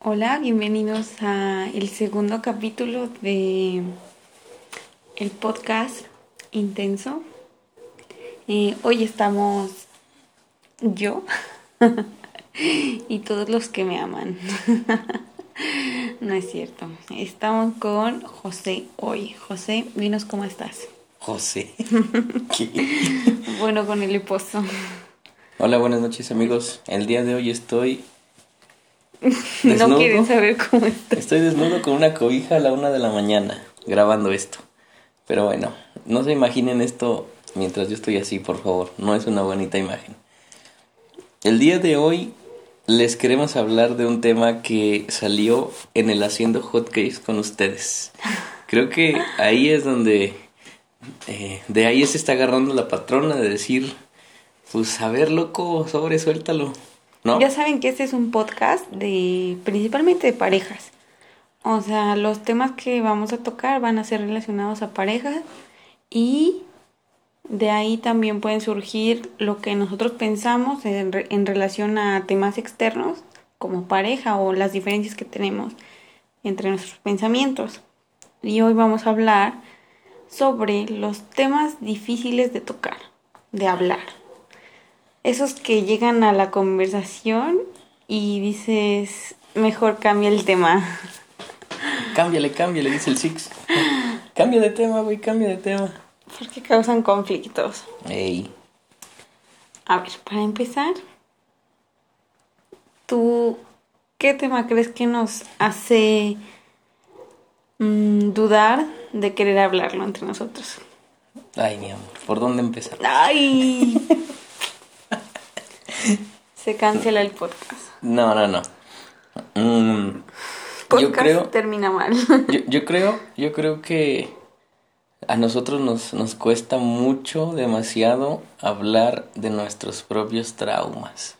Hola, bienvenidos a el segundo capítulo de el podcast Intenso. Eh, hoy estamos yo y todos los que me aman. no es cierto. Estamos con José hoy. José, dinos cómo estás. José. bueno, con el esposo. Hola, buenas noches amigos. El día de hoy estoy no quieren saber cómo estoy. Estoy desnudo con una cobija a la una de la mañana grabando esto. Pero bueno, no se imaginen esto mientras yo estoy así, por favor. No es una bonita imagen. El día de hoy les queremos hablar de un tema que salió en el Haciendo Hotcakes con ustedes. Creo que ahí es donde... Eh, de ahí se está agarrando la patrona de decir, pues a ver, loco, sobre, suéltalo. Ya saben que este es un podcast de principalmente de parejas. O sea, los temas que vamos a tocar van a ser relacionados a parejas y de ahí también pueden surgir lo que nosotros pensamos en, en relación a temas externos como pareja o las diferencias que tenemos entre nuestros pensamientos. Y hoy vamos a hablar sobre los temas difíciles de tocar, de hablar esos que llegan a la conversación y dices, mejor cambia el tema. Cámbiale, cámbiale, dice el Six. Cambia de tema, güey, cambia de tema. Porque causan conflictos. Ey. A ver, para empezar, ¿tú qué tema crees que nos hace mm, dudar de querer hablarlo entre nosotros? Ay, mi amor, ¿por dónde empezar? Ay. Se cancela el podcast. No, no, no. Mm, yo creo, termina mal. Yo, creo, yo creo que a nosotros nos, nos cuesta mucho, demasiado, hablar de nuestros propios traumas.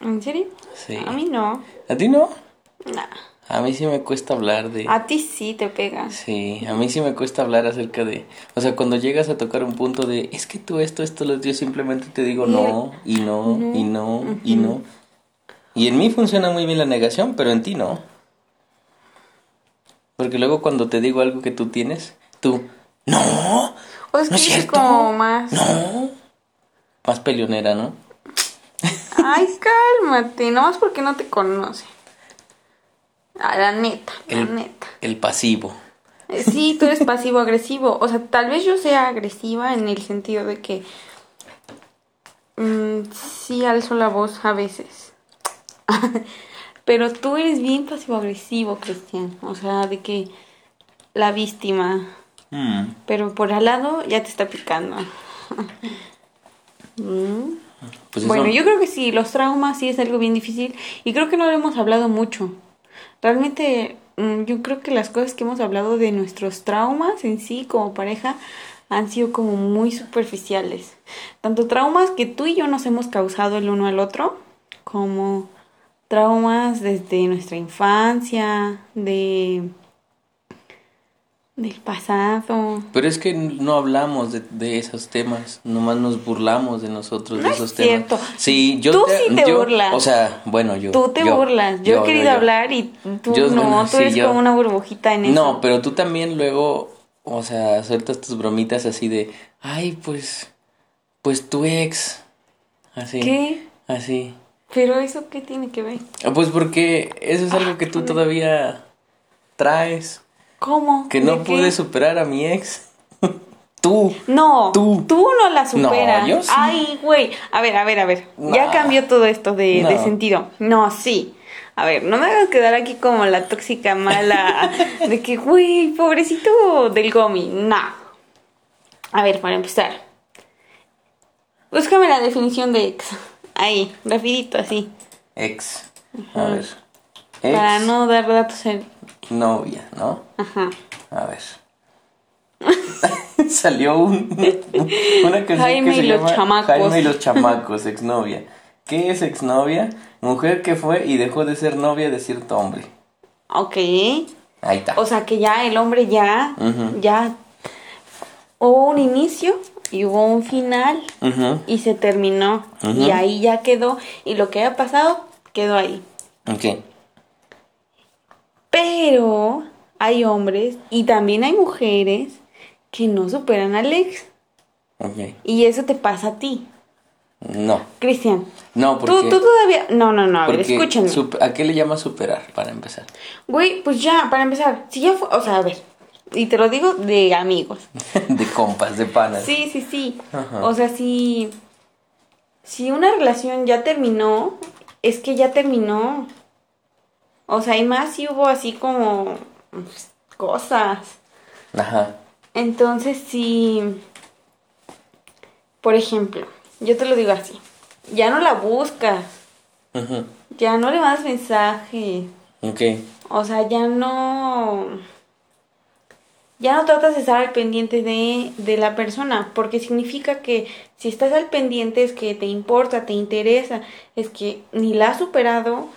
¿En serio? Sí. A mí no. ¿A ti no? No. A mí sí me cuesta hablar de... A ti sí te pega. Sí, a mí sí me cuesta hablar acerca de... O sea, cuando llegas a tocar un punto de, es que tú esto, esto, lo yo simplemente te digo no, y no, y no, y no. Y en mí funciona muy bien la negación, pero en ti no. Porque luego cuando te digo algo que tú tienes, tú, no, o es no es cierto. como más... No. Más peleonera, ¿no? Ay, cálmate, no más porque no te conoce. La neta, la neta. El pasivo. Eh, sí, tú eres pasivo-agresivo. O sea, tal vez yo sea agresiva en el sentido de que mmm, sí alzo la voz a veces. Pero tú eres bien pasivo-agresivo, Cristian. O sea, de que la víctima. Mm. Pero por al lado ya te está picando. Mm. Pues bueno, yo creo que sí, los traumas sí es algo bien difícil. Y creo que no lo hemos hablado mucho. Realmente mm, yo creo que las cosas que hemos hablado de nuestros traumas en sí como pareja han sido como muy superficiales. Tanto traumas que tú y yo nos hemos causado el uno al otro, como traumas desde nuestra infancia, de del pasado. Pero es que no hablamos de, de, esos temas, nomás nos burlamos de nosotros, de esos es cierto. temas. Sí, yo tú sí te burlas. O sea, bueno, yo. Tú te burlas. Yo, he querido hablar y tú no, tú eres como una burbujita en eso. No, pero tú también luego, o sea, sueltas tus bromitas así de, ay, pues, pues tu ex. Así. ¿Qué? Así. Pero eso qué tiene que ver? Pues porque eso es algo que tú todavía traes. ¿Cómo? Que no pude superar a mi ex. tú. No. Tú. Tú no la superas. No, yo sí. Ay, güey. A ver, a ver, a ver. Ya cambió todo esto de, No. de sentido. No, sí. A ver, no me hagas quedar aquí como la tóxica mala de que, güey, pobrecito del gomi. No. A ver, para empezar. Búscame la definición de ex. Ahí, rapidito, así. Ex. A ver. Para no dar datos en... novia, ¿no? Ajá. A ver. Salió un, una canción Jaime que se y los chamacos. Jaime y los chamacos, exnovia. ¿Qué es exnovia? Mujer que fue y dejó de ser novia de cierto hombre. Ok. Ahí está. O sea que ya el hombre ya, ya hubo un inicio y hubo un final y se terminó y ahí ya quedó y lo que haya pasado quedó ahí. ok. Pero hay hombres y también hay mujeres que no superan al ex. Ok. Y eso te pasa a ti. No. Cristian. No, porque... Tú, tú todavía... No, no, no, a ver, escúchenme. ¿A qué le llamas superar, para empezar? Güey, pues ya, para empezar, si ya fue... O sea, a ver, y te lo digo de amigos. de compas, de panas. Sí, sí, sí. Ajá. O sea, si... Si una relación ya terminó, es que ya terminó. O sea, y más si hubo así como... pues, cosas. Ajá. Entonces, si, por ejemplo, yo te lo digo así, ya no la buscas, Ujú. ya no le mandas mensaje, Ok. o sea, ya no, ya no tratas de estar al pendiente de, de la persona, porque significa que si estás al pendiente es que te importa, te interesa, es que ni la has superado,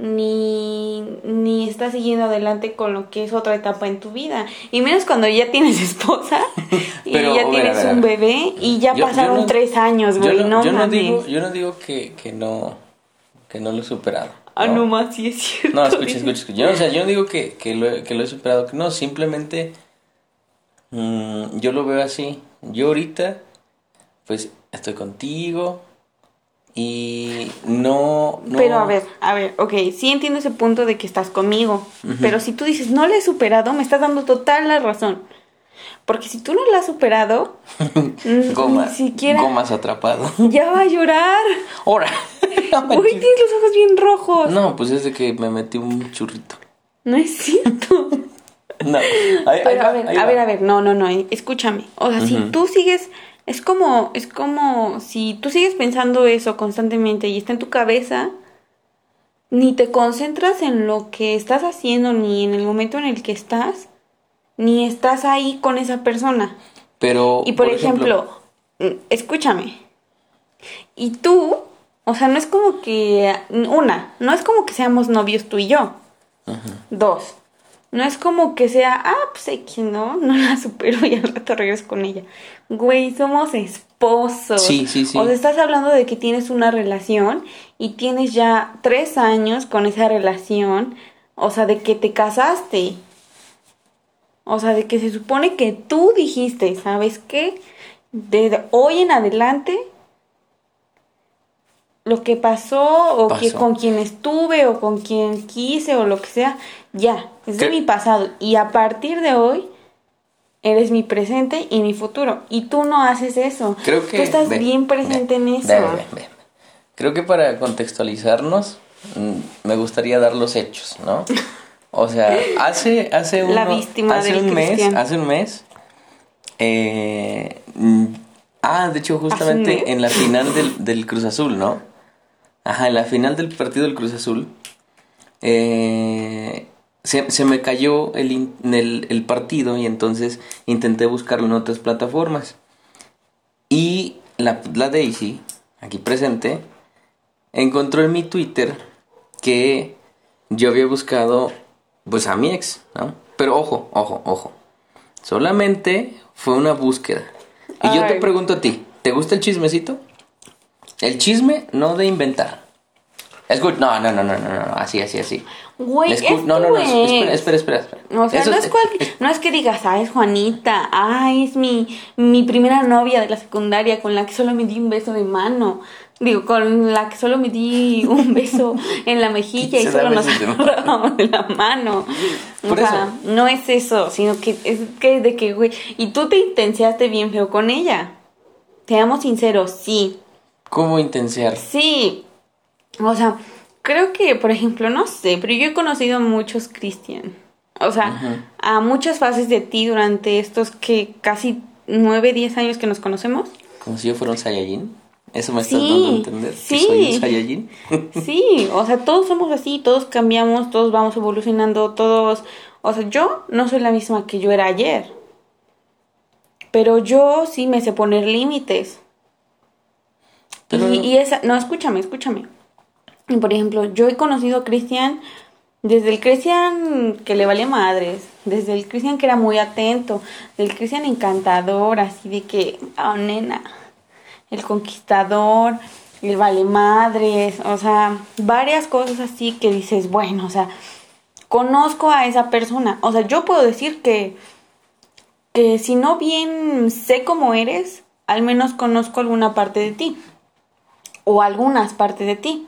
ni, ni estás siguiendo adelante con lo que es otra etapa en tu vida. Y menos cuando ya tienes esposa y Pero, ya ver, tienes ver, un bebé y ya Yo- yo pasaron no- tres años, Yo güey, no, no, yo no digo, yo no digo que, que no que no lo he superado. Ah, no más, sí es cierto. No, escucha, escucha, escucha. Yo, o sea, yo no digo que, que, lo, he- que lo he superado, que no, simplemente mm, yo lo veo así. Yo ahorita, pues, estoy contigo y no, no... Pero a ver, a ver, ok, sí entiendo ese punto de que estás conmigo, pero si tú dices no la he superado, me estás dando total la razón. Porque si tú no la has superado, Goma, ni siquiera Gomas atrapado. ya va a llorar. Ahora. Uy, tienes los ojos bien rojos. No, No, pues es de que me metí un churrito. es cierto. No. Ahí- ahí Pero va, a ver, a ver, a ver, no, no, no, escúchame. O sea, si tú sigues, es como, es como si tú sigues pensando eso constantemente y está en tu cabeza, ni te concentras en lo que estás haciendo, ni en el momento en el que estás, ni estás ahí con esa persona. Pero, Y por, ejemplo, mm, escúchame. Y tú, o sea, no es como que, una, no es como que seamos novios tú y yo. Dos, no es como que sea, ah, pues X, ¿no? No la supero y al rato regreso con ella. Güey, somos esposos. Sí, sí, sí. O sea, estás hablando de que tienes una relación y tienes ya tres años con esa relación. O sea, de que te casaste. O sea, de que se supone que tú dijiste, ¿sabes qué? Desde hoy en adelante, lo que pasó, o que con quien estuve, o con quien quise, o lo que sea, ya, es de mi pasado. Y a partir de hoy, eres mi presente y mi futuro. Y tú no haces eso. Creo que... Tú estás ve, bien presente ve, en eso. ve. Creo que para contextualizarnos, mm, me gustaría dar los hechos, ¿no? O sea, hace, hace, uno- un mes, hace un mes, eh, mm, ah, de hecho, justamente en la final del, del Cruz Azul, ¿no? Ajá, en la final del partido del Cruz Azul, eh, se, se me cayó el, el, el partido y entonces intenté buscarlo en otras plataformas. Y la, la Daisy, aquí presente, encontró en mi Twitter que yo había buscado pues a mi ex, ¿no? Pero ojo, ojo, ojo. Solamente fue una búsqueda. Y yo te pregunto a ti, ¿te gusta el chismecito? El chisme no de inventar. Escucha, no, no, no, no, no, no, así, así, así. Güey, es no, no, tu no, espera, espera, espera, espera. O sea, Eso no es, cual- no es que digas, ah, es Juanita, ah, es mi, mi primera novia de la secundaria con la que solo me di un beso de mano. Digo, con la que solo me di un beso en la mejilla y solo nos besos de la mano. O Por sea, no es eso, sino que es que de que, güey, y tú te intenseaste bien feo con ella. Seamos sinceros, sí. ¿Cómo intensear? Sí, o sea, creo que, por ejemplo, no sé, pero yo he conocido a muchos Cristian. O sea, a muchas fases de ti durante estos que casi nueve, diez años que nos conocemos. Como si yo fuera un Saiyajin. ¿Eso me estás Sí, dando a entender? ¿Que sí. soy un Saiyajin? Sí, o sea, todos somos así, todos cambiamos, todos vamos evolucionando, todos... O sea, yo no soy la misma que yo era ayer. Pero yo sí me sé poner límites. Pero- Y, y esa, no, escúchame, escúchame. Por ejemplo, yo he conocido a Cristian desde el Cristian que le valía madres, desde el Cristian que era muy atento, del Cristian encantador, así de que, oh nena, el conquistador, el vale madres, o sea, varias cosas así que dices, bueno, o sea, conozco a esa persona. O sea, yo puedo decir que, que si no bien sé cómo eres, al menos conozco alguna parte de ti. O algunas partes de ti.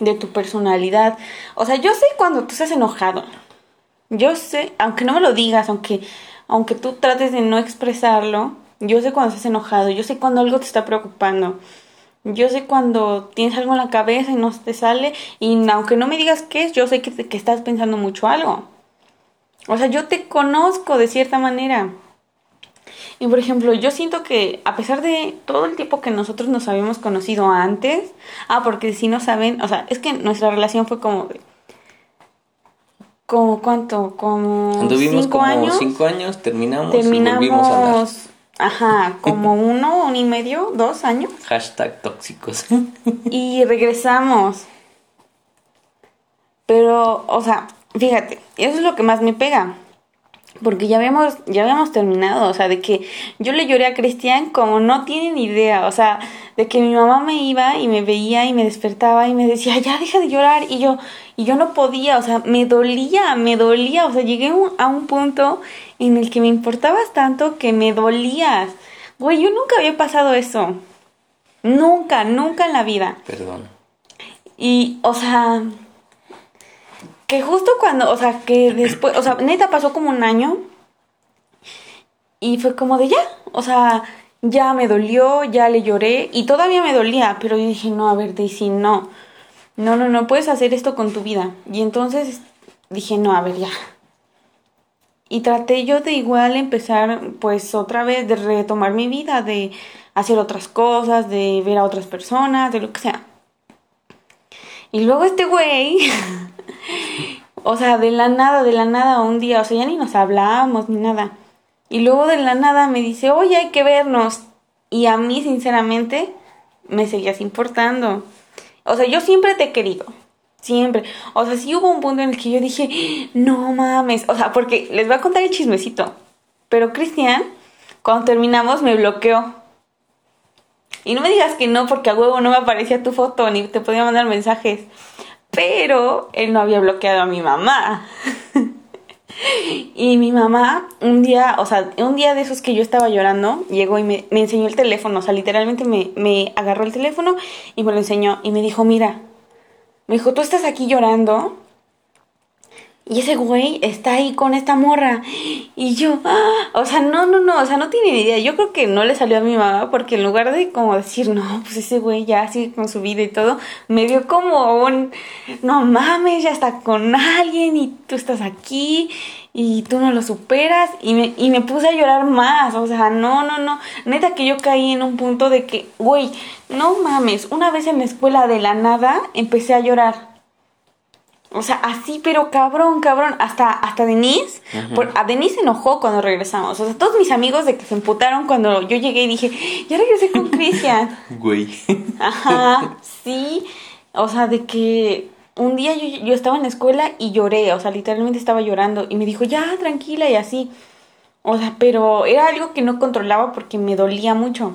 De tu personalidad. O sea, yo sé cuando tú estás enojado. Yo sé, aunque no me lo digas, aunque, aunque tú trates de no expresarlo, yo sé cuando estás enojado, yo sé cuando algo te está preocupando. Yo sé cuando tienes algo en la cabeza y no te sale, y aunque no me digas qué es, yo sé que, que estás pensando mucho algo. O sea, yo te conozco de cierta manera. Y por ejemplo, yo siento que a pesar de todo el tiempo que nosotros nos habíamos conocido antes, ah, porque si no saben, o sea, es que nuestra relación fue como de como cuánto, como Anduvimos cinco como años. cinco años, terminamos, Terminamos, y volvimos a hablar. ajá, como uno, un y medio, dos años. Hashtag tóxicos. Y regresamos. Pero, o sea, fíjate, eso es lo que más me pega. Porque ya habíamos, ya habíamos terminado, o sea, de que yo le lloré a Cristian como no tienen idea, o sea, de que mi mamá me iba y me veía y me despertaba y me decía, ya deja de llorar, y yo, y yo no podía, o sea, me dolía, me dolía, o sea, llegué un- a un punto en el que me importabas tanto que me dolías. Güey, yo nunca había pasado eso. Nunca, nunca en la vida. Perdón. Y, o sea, que justo cuando, o sea, que después, o sea, neta pasó como un año y fue como de ya, o sea, ya me dolió, ya le lloré y todavía me dolía, pero yo dije, no, a ver, Daisy, no, no, no, no puedes hacer esto con tu vida. Y entonces dije, no, a ver, ya. Y traté yo de igual empezar, pues otra vez, de retomar mi vida, de hacer otras cosas, de ver a otras personas, de lo que sea. Y luego este güey, o sea, de la nada, de la nada, un día, o sea, ya ni nos hablábamos ni nada. Y luego de la nada me dice, oye, hay que vernos. Y a mí, sinceramente, me seguías importando. O sea, yo siempre te he querido. Siempre. O sea, sí hubo un punto en el que yo dije, no mames. O sea, porque les voy a contar el chismecito. Pero Cristian, cuando terminamos, me bloqueó. Y no me digas que no, porque a huevo no me aparecía tu foto, ni te podía mandar mensajes. Pero él no había bloqueado a mi mamá. y mi mamá, un día, o sea, un día de esos que yo estaba llorando, llegó y me, enseñó el teléfono. O sea, literalmente me, me agarró el teléfono y me lo enseñó. Y me dijo, mira, me dijo, tú estás aquí llorando. Y ese güey está ahí con esta morra. Y yo, ah, o sea, no, no, no, o sea, no tiene ni idea. Yo creo que no le salió a mi mamá porque en lugar de como decir, no, pues ese güey ya sigue con su vida y todo, me dio como un, no mames, ya está con alguien y tú estás aquí y tú no lo superas. Y me, y me puse a llorar más, o sea, no, no, no. Neta que yo caí en un punto de que, güey, no mames, una vez en la escuela de la nada empecé a llorar. O sea, así, pero cabrón, cabrón. Hasta, hasta Denise. por- a Denise se enojó cuando regresamos. O sea, todos mis amigos de que se emputaron cuando yo llegué y dije, ya regresé con Cristian. Güey. Ajá, sí. O sea, de que un día yo, yo estaba en la escuela y lloré. O sea, literalmente estaba llorando. Y me dijo, ya, tranquila y así. O sea, pero era algo que no controlaba porque me dolía mucho.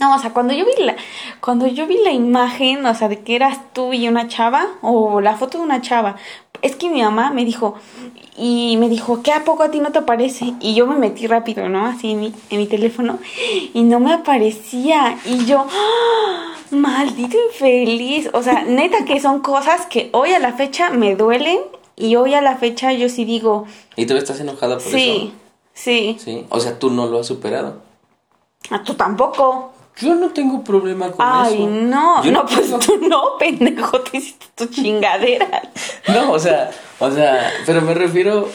No, o sea, cuando yo vi la, cuando yo vi la imagen, o sea, de que eras tú y una chava, o la foto de una chava, es que mi mamá me dijo, y me dijo, ¿qué a poco a ti no te aparece? Y yo me metí rápido, ¿no? Así en mi, en mi teléfono, y no me aparecía, y yo, ¡ah! maldito infeliz, o sea, neta que son cosas que hoy a la fecha me duelen, y hoy a la fecha yo sí digo, ¿Y tú estás enojada por sí, sí, eso? Sí. O sea, tú no lo has superado. a tú tampoco. Yo no tengo problema con Ay, eso. no, Yo no, pues tú no, pendejo, te hiciste tu chingadera. No, o sea, o sea, pero me refiero.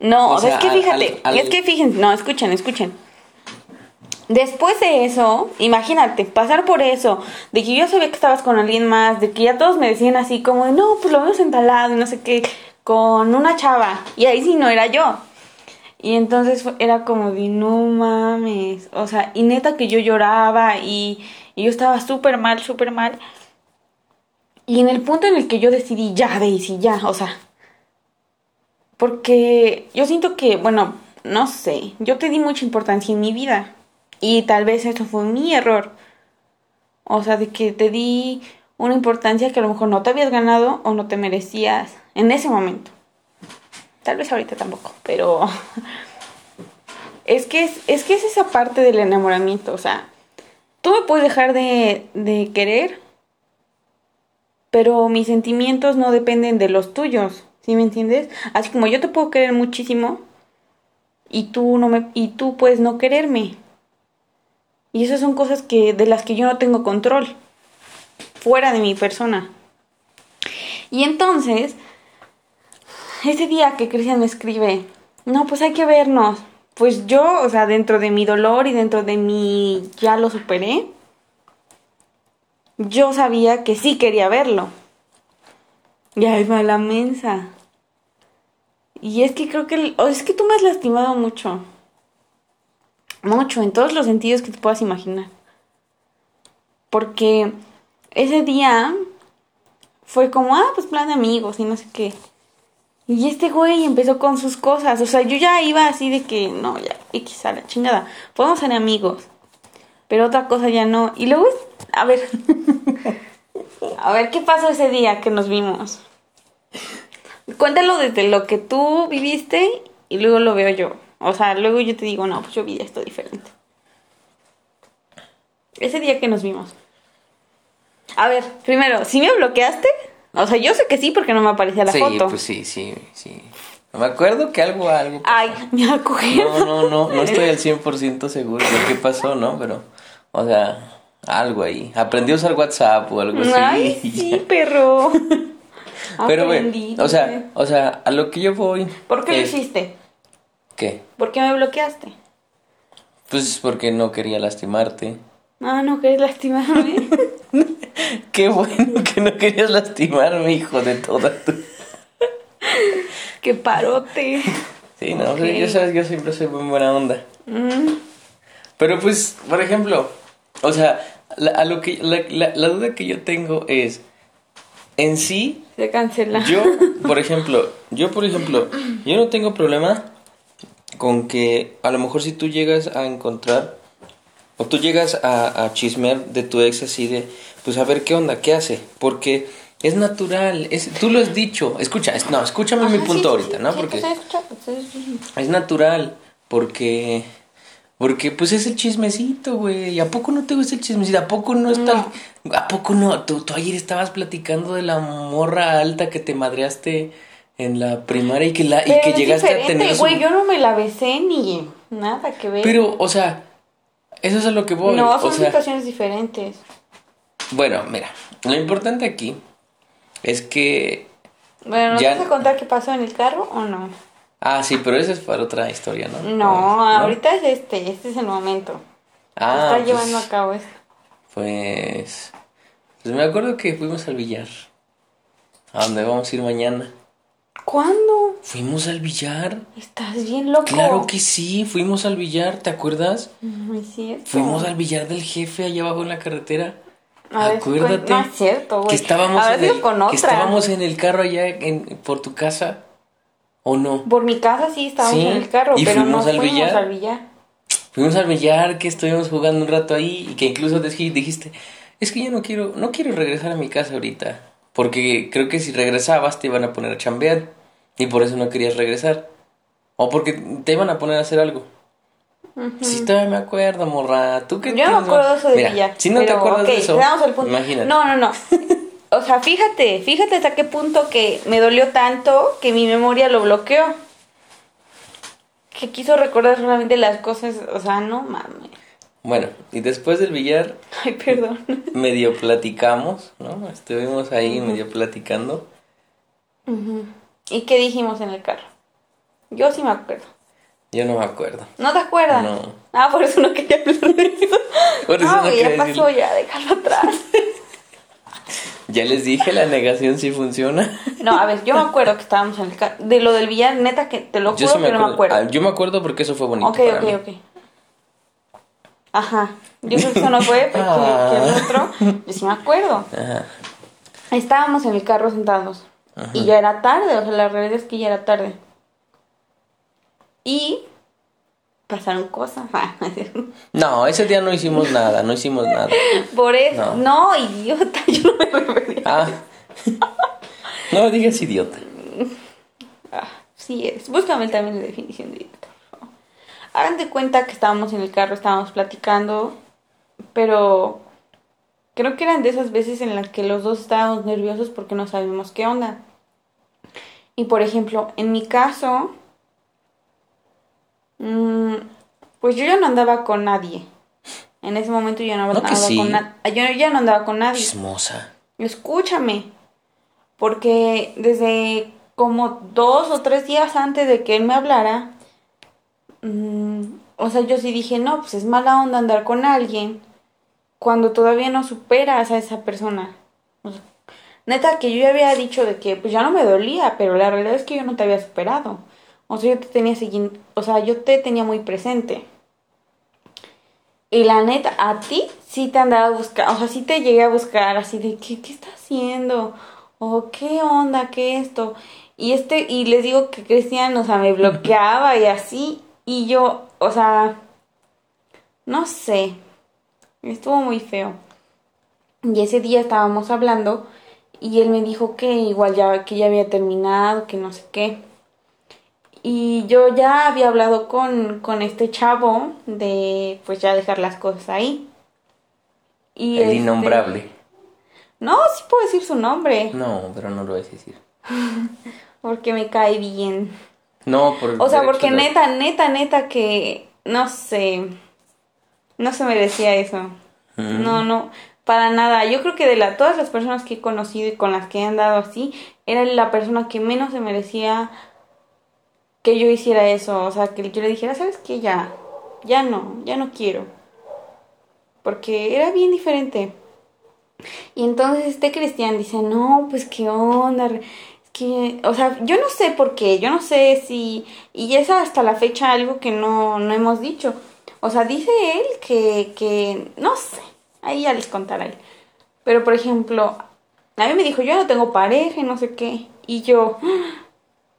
No, O sea, es que fíjate, al- al- es que fíjense, no, escuchen, escuchen. Después de eso, imagínate, pasar por eso, de que yo sabía que estabas con alguien más, de que ya todos me decían así como, no, pues lo vemos entalado y no sé qué, con una chava, y ahí sí no era yo. Y entonces era como de, no mames, o sea, y neta que yo lloraba y, y yo estaba súper mal, súper mal. Y en el punto en el que yo decidí, ya, Daisy, ya, o sea, porque yo siento que, bueno, no sé, yo te di mucha importancia en mi vida y tal vez eso fue mi error. O sea, de que te di una importancia que a lo mejor no te habías ganado o no te merecías. en ese momento. Tal vez ahorita tampoco, pero es que es, es que es esa parte del enamoramiento, o sea, tú me puedes dejar de, de querer, pero mis sentimientos no dependen de los tuyos, ¿sí me entiendes? Así como yo te puedo querer muchísimo y tú no me y tú puedes no quererme. Y esas son cosas que de las que yo no tengo control fuera de mi persona. Y entonces ese día que Cristian me escribe, "No, pues hay que vernos." Pues yo, o sea, dentro de mi dolor y dentro de mi ya lo superé, yo sabía que sí quería verlo. Y ahí va la mensa. Y es que creo que, el- es que tú me has lastimado mucho. Mucho, en todos los sentidos que te puedas imaginar. Porque ese día fue como, ah, pues plan de amigos y no sé qué. Y este güey empezó con sus cosas. O sea, yo ya iba así de que, no, ya, X a la chingada. Podemos ser amigos. Pero otra cosa ya no. Y luego, a ver. a ver, ¿qué pasó ese día que nos vimos? Cuéntalo desde lo que tú viviste y luego lo veo yo. O sea, luego yo te digo, no, pues yo vi esto diferente. Ese día que nos vimos. A ver, primero, ¿sí me bloqueaste? O sea, yo sé que sí porque no me aparecía la sí, foto. pues sí, sí, sí. Me acuerdo que algo, algo. pasó. Ay, me acuerdo. No, no, no, no estoy al 100% seguro de qué pasó, ¿no? Pero, o sea, algo ahí. Aprendí a usar WhatsApp o algo así. Ay, sí, perro. Pero, Aprendí, o sea, o sea, a lo que yo voy. ¿Por qué lo hiciste? ¿Qué? ¿Por qué me bloqueaste? Pues porque no quería lastimarte. Ah, no querés lastimarme. Qué bueno que no querías lastimarme, hijo de toda tu. qué parote. Sí, no, ya sabes, yo siempre soy muy buena onda. Mm, Pero pues, por ejemplo, o sea, la, a lo que, la, la- la duda que yo tengo es, en sí, se cancela. yo, por ejemplo, yo, por ejemplo, yo no tengo problema con que a lo mejor si tú llegas a encontrar, o tú llegas a, a chismear de tu ex así de, pues a ver qué onda, qué hace, porque es natural, es, tú lo has dicho, escucha, es- no, escúchame mi punto sí, ahorita, sí, ¿no? Porque... pues, pues, es- natural, porque porque pues es el chismecito, güey. ¿A poco no te gusta el chismecito? ¿A poco no está ¿A poco no? Tú, tú ayer estabas platicando de la morra alta que te madreaste en la primaria y que la y que es llegaste a tener su- güey, yo no me la besé ni nada que ver. Pero, o sea, eso es a lo que voy. no, o son sea, situaciones diferentes. Bueno, mira, lo importante aquí es que Bueno, ¿nos Ya- vas a contar qué pasó en el carro o no? Ah, sí, pero eso es para otra historia, ¿no? No, ahorita es este, este es el momento. Ah, Está pues- llevando a cabo esto. Pues, pues me acuerdo que fuimos al billar. ¿A dónde vamos a ir mañana? ¿Cuándo? Fuimos al billar. Estás bien loco. Claro que sí, fuimos al billar, ¿te acuerdas? No es cierto. Fuimos al billar del jefe allá abajo en la carretera. A Acuérdate cuen- no es cierto, güey. que estábamos, en el, con que otra. estábamos en el carro allá en, por tu casa. ¿O no? Por mi casa sí estábamos Sí, en el carro, y pero no fuimos al fuimos billar. al billar. Fuimos al billar, que estuvimos jugando un rato ahí y que incluso dij- dijiste, es que yo no quiero, no quiero regresar a mi casa ahorita, porque creo que si regresabas te iban a poner a chambear y por eso no querías regresar. O porque te iban a poner a hacer algo. Sí, todavía me acuerdo, morra. ¿Tú qué Yo me acuerdo de eso de Mira, billar. Si no te acuerdas de eso, te damos el punto. imagínate. No, no, no. O sea, fíjate, fíjate hasta qué punto que me dolió tanto que mi memoria lo bloqueó. Que quiso recordar solamente las cosas, o sea, no mames. Bueno, y después del billar, Ay, perdón. medio platicamos, ¿no? Estuvimos ahí medio platicando. ¿Y qué dijimos en el carro? Yo sí me acuerdo. Yo no me acuerdo. ¿No te acuerdas? No. Ah, por eso no quería hablar de eso. Por eso no, no güey, ya quería pasó, decirlo. ya, déjalo atrás. Ya les dije, la negación sí funciona. No, a ver, yo me acuerdo que estábamos en el carro. De lo del billar, neta, que te lo Yo juro sí que no me acuerdo. Ah, yo me acuerdo porque eso fue bonito. Ok, para ok, mí. ok. Ajá. Yo creo que eso no fue, pero Ah. que, el otro, yo sí me acuerdo. Ajá. Estábamos en el carro sentados. Y ya era tarde, o sea, la realidad es que ya era tarde. Y pasaron cosas. No, ese día no hicimos nada, no hicimos nada. Por eso. No. No, idiota, yo no me refería. Ah. No digas idiota. Sí es. Búscame también la definición de favor. Hagan de cuenta que estábamos en el carro, estábamos platicando, pero creo que eran de esas veces en las que los dos estábamos nerviosos porque no sabíamos qué onda. Y por ejemplo, en mi caso, mm, pues yo ya no andaba con nadie. En ese momento yo no andaba sí. con nadie. Yo ya no andaba con nadie. Chismosa. Escúchame, porque desde como dos o tres días antes de que él me hablara, mm, o sea, yo sí dije, no, pues es mala onda andar con alguien cuando todavía no superas a esa persona. O sea, neta, que yo ya había dicho de que pues ya no me dolía, pero la realidad es que yo no te había superado. O sea, yo te tenía o sea, yo te tenía muy presente. Y la neta, a ti sí te andaba a buscar, o sea, sí te llegué a buscar así de ¿qué, qué está haciendo? O qué onda, qué esto. Y este, y les digo que Cristian, o sea, me bloqueaba y así. Y yo, o sea, no sé. Estuvo muy feo. Y ese día estábamos hablando y él me dijo que igual ya, que ya había terminado, que no sé qué. Y yo ya había hablado con, con este chavo de pues ya dejar las cosas ahí. Y El este- innombrable. No, sí puedo decir su nombre, No, pero no lo vas a decir. porque me cae bien. No, por O sea, porque neta, neta, neta que no sé, no se merecía eso. Mm. No, no, para nada. Yo creo que de la, todas las personas que he conocido y con las que he andado así, era la persona que menos se merecía que yo hiciera eso. O sea, que yo le dijera, ¿sabes qué? Ya, ya no, ya no quiero. Porque era bien diferente. Y entonces este Cristian dice, no, pues qué onda, que, o sea, yo no sé por qué, yo no sé si, y es hasta la fecha algo que no, no hemos dicho. O sea, dice él que, que, no sé, ahí ya les contará él. Pero por ejemplo, a mí me dijo, yo no tengo pareja y no sé qué. Y yo,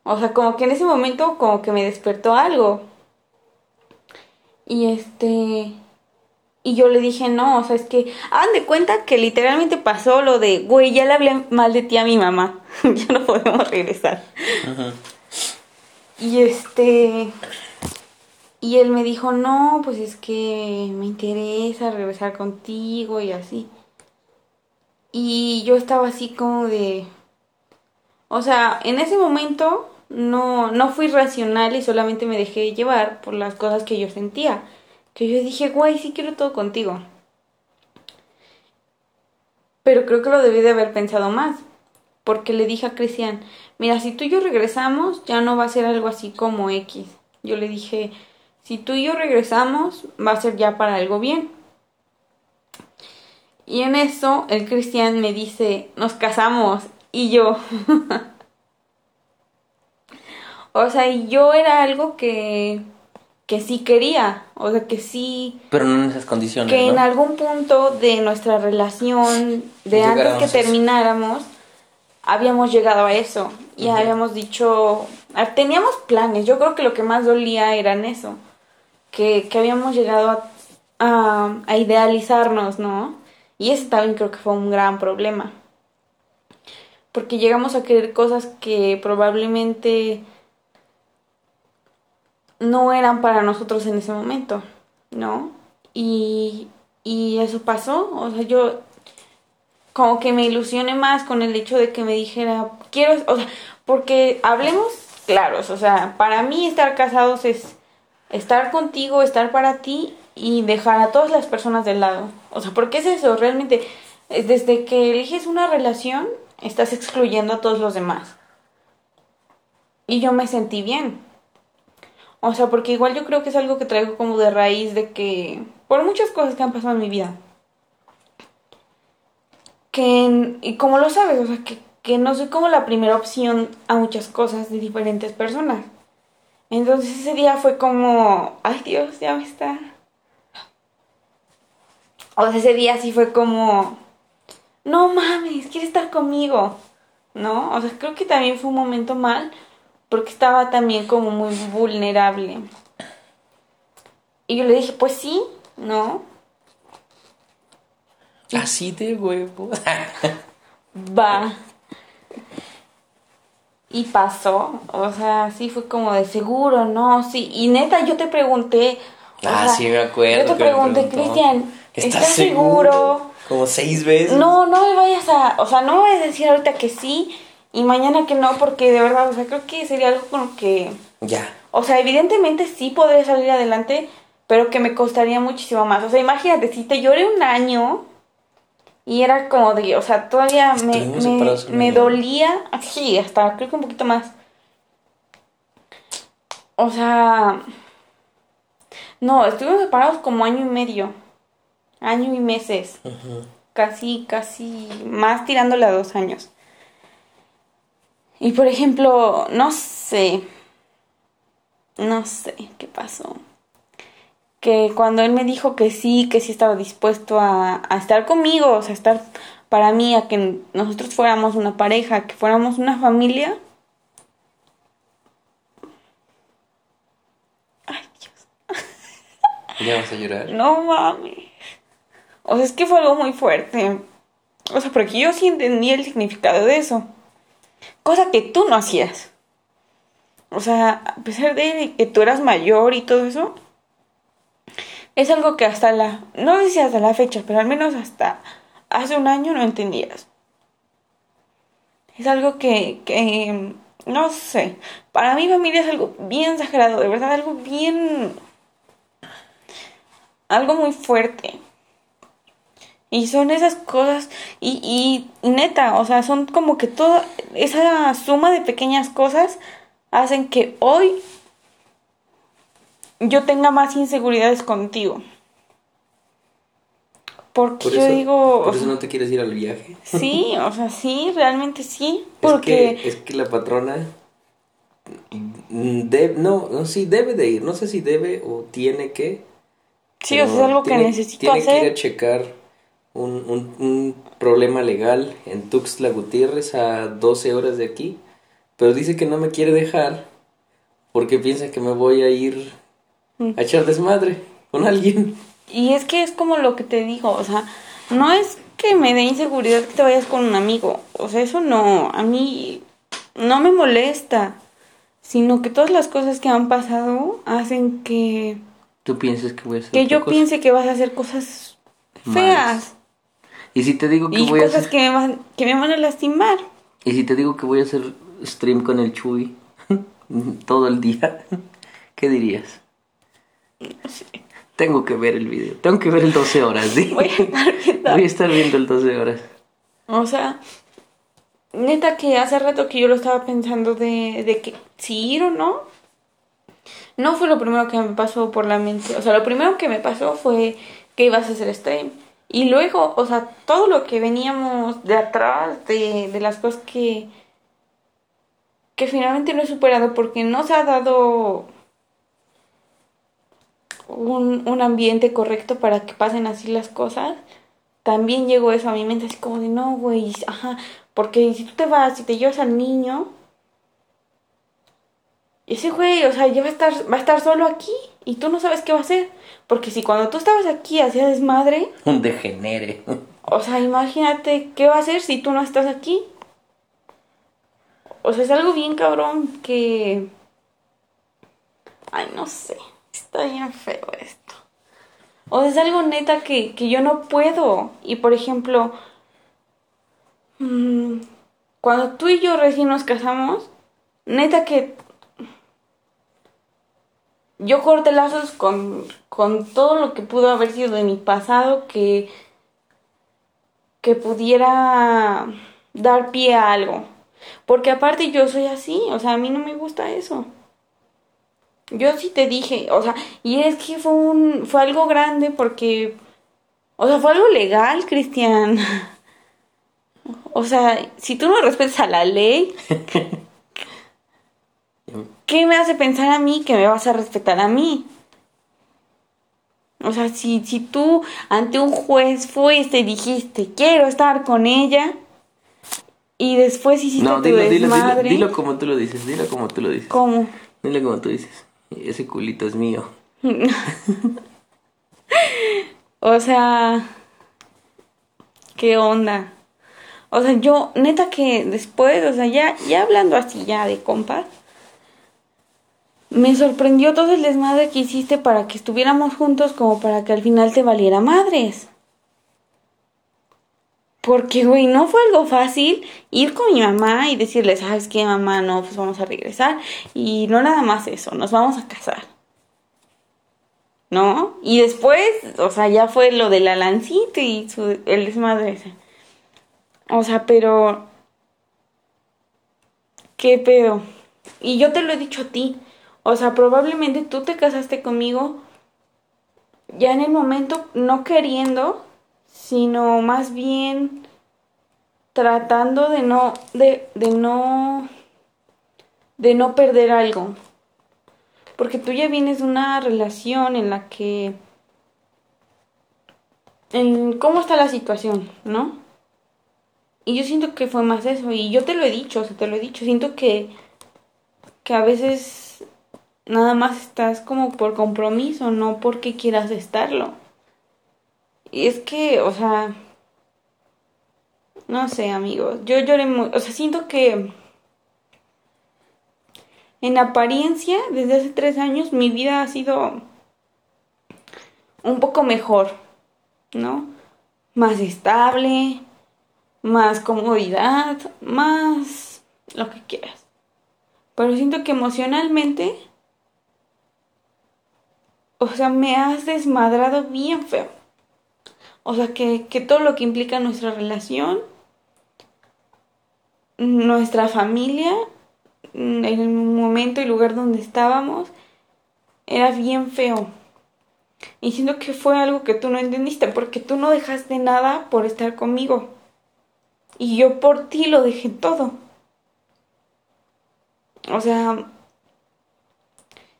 o sea, como que en ese momento como que me despertó algo. Y este... Y yo le dije, no, o sea, es que hagan de cuenta que literalmente pasó lo de, güey, ya le hablé mal de ti a mi mamá, ya no podemos regresar. Ujú. Y este, y él me dijo, no, pues es que me interesa regresar contigo y así. Y yo estaba así como de, o sea, en ese momento no, no fui racional y solamente me dejé llevar por las cosas que yo sentía. Que yo dije, güey, sí quiero todo contigo. Pero creo que lo debí de haber pensado más. Porque le dije a Cristian, mira, si tú y yo regresamos, ya no va a ser algo así como X. Yo le dije, si tú y yo regresamos, va a ser ya para algo bien. Y en eso el Cristian me dice, nos casamos. Y yo, o sea, y yo era algo que, que sí quería. O sea, que sí Pero no en esas condiciones, que en algún punto de nuestra relación, de antes que termináramos, habíamos llegado a eso y habíamos dicho, teníamos planes, yo creo que lo que más dolía era en eso, que, que habíamos llegado a, a, a idealizarnos, ¿no? Y ese también creo que fue un gran problema, porque llegamos a querer cosas que probablemente no eran para nosotros en ese momento, ¿no? Y, y eso pasó, o sea, yo como que me ilusioné más con el hecho de que me dijera, quiero, o sea, porque hablemos claros, o sea, para mí estar casados es estar contigo, estar para ti y dejar a todas las personas del lado. O sea, porque es eso, realmente, eh, desde que eliges una relación, estás excluyendo a todos los demás. Y yo me sentí bien. O sea, porque igual yo creo que es algo que traigo como de raíz de que, por muchas cosas que han pasado en mi vida, que, y como lo sabes, o sea, que, que no soy como la primera opción a muchas cosas de diferentes personas. Entonces ese día fue como, ay Dios, ya me está. O sea, ese día sí fue como, no mames, quiere estar conmigo, ¿no? O sea, creo que también fue un momento mal porque estaba también como muy vulnerable. Y yo le dije, pues sí, ¿no? Así de huevo. Va. y pasó. O sea, sí fue como de seguro, ¿no? Sí. Y neta, yo te pregunté. o Ah, sea, sí me acuerdo Yo te pregunté. Cristian, ¿Estás ¿estás seguro? seguro? Como seis veces. No, no me vayas a. O sea, no me vayas a decir ahorita que sí y mañana que no, porque de verdad, o sea, creo que sería algo con lo que. Ya. O sea, evidentemente sí podría salir adelante, pero que me costaría muchísimo más. O sea, imagínate, si te lloré un año y era como de, o sea, todavía me, me, dolía, sí, hasta creo que un poquito más. O sea, no, estuvimos separados como año y medio, año y meses, casi, casi, más tirándole a dos años. Y por ejemplo, no sé, no sé qué pasó. Que cuando él me dijo que sí, que sí estaba dispuesto a, a estar conmigo, o sea, estar para mí, a que nosotros fuéramos una pareja, que fuéramos una familia. Ay, Dios. ¿Ya vas a llorar? No mames. O sea, es que fue algo muy fuerte. O sea, porque yo sí entendí el significado de eso. Cosa que tú no hacías. O sea, a pesar de que tú eras mayor y todo eso, es algo que hasta la, no sé si hasta la fecha, pero al menos hasta hace un año no entendías. Es algo que, que, no sé, para mi familia es algo bien exagerado, de verdad, algo bien, algo muy fuerte. Y son esas cosas, y, y, y neta, o sea, son como que toda esa suma de pequeñas cosas hacen que hoy yo tenga más inseguridades contigo. Porque Por yo digo, por eso no te quieres ir al viaje. sí, o sea, sí, realmente sí, porque Es que, es que la patrona mm, de- no, no, sí debe de ir. No sé si debe o tiene que. sí, o sea, es algo que tiene- necesito tiene que ir a hacer. checar un, un, un problema legal en Tuxtla Gutiérrez a 12 horas de aquí. Pero dice que no me quiere dejar porque piensa que me voy a ir Mm. a echar desmadre con alguien. Y es que es como lo que te digo, o sea, no es que me dé inseguridad que te vayas con un amigo, o sea, eso no, a mí no me molesta, sino que todas las cosas que han pasado hacen que, Tú piensas que voy a hacer que yo cosa? piense que vas a hacer cosas feas Malas. Y si te digo que y voy a hacer... que me, van, que me van a lastimar. Y si te digo que voy a hacer stream con el Chuy todo el día, ¿qué dirías? Tengo que ver el video. Tengo que ver el 12 horas, ¿sí? Voy a estar viendo. Voy a estar viendo el 12 horas. O sea, neta que hace rato que yo lo estaba pensando de, de que si ir o no. No fue lo primero que me pasó por la mente. O sea, lo primero que me pasó fue que ibas a hacer stream. Y luego, o sea, todo lo que veníamos de atrás, de, de las cosas que, que finalmente no he superado porque no se ha dado un, un ambiente correcto para que pasen así las cosas también llegó eso a mi mente, así como de, no, güey, ajá, porque si tú te vas y te llevas al niño, ese güey, o sea, ya va a estar, va a estar solo aquí y tú no sabes qué va a hacer, porque si cuando tú estabas aquí hacías desmadre, Un degenere. o sea, imagínate qué va a hacer si tú no estás aquí. O sea, es algo bien cabrón que... Ay, no sé, está bien feo esto. O sea, es algo neta que, que yo no puedo. Y por ejemplo, mm, cuando tú y yo recién nos casamos, neta que yo corté lazos con, con todo lo que pudo haber sido de mi pasado que, que pudiera dar pie a algo. Porque aparte yo soy así, o sea, a mí no me gusta eso. Yo sí te dije, o sea, y es que fue un, fue algo grande porque, o sea, fue algo legal, Cristian. O sea, si tú no respetas a la ley, ¿qué me hace pensar a mí que me vas a respetar a mí? O sea, si, si tú ante un juez fuiste y dijiste, quiero estar con ella, y después hiciste No, tu dilo, dilo, dilo, desmadre, dilo como tú lo dices, dilo como tú lo dices. ¿cómo? Dilo como tú dices. Ese culito es mío. O sea, ¿qué onda? O sea, yo, neta que después, o sea, ya, ya hablando así ya de compas, me sorprendió todo el desmadre que hiciste para que estuviéramos juntos como para que al final te valiera madres. Porque, güey, no fue algo fácil ir con mi mamá y decirle, ¿sabes qué, mamá? No, pues vamos a regresar. Y no nada más eso, nos vamos a casar. ¿No? Y después, o sea, ya fue lo de la lancita y su, el desmadre ese. O sea, pero... ¿Qué pedo? Y yo te lo he dicho a ti. O sea, probablemente tú te casaste conmigo ya en el momento no queriendo sino más bien tratando de no, de, de no, de no perder algo. Porque tú ya vienes de una relación en la que, en cómo está la situación, ¿no? Y yo siento que fue más eso, y yo te lo he dicho, o sea, te lo he dicho, siento que, que a veces nada más estás como por compromiso, no porque quieras estarlo. Y es que, o sea, no sé, amigos, yo lloré muy, o sea, siento que en apariencia, desde hace tres años, mi vida ha sido un poco mejor, ¿no? Más estable, más comodidad, más lo que quieras. Pero siento que emocionalmente, o sea, me has desmadrado bien feo. O sea, que, que todo lo que implica nuestra relación, nuestra familia, en el momento y lugar donde estábamos, era bien feo. Y siento que fue algo que tú no entendiste, porque tú no dejaste nada por estar conmigo. Y yo por ti lo dejé todo. O sea,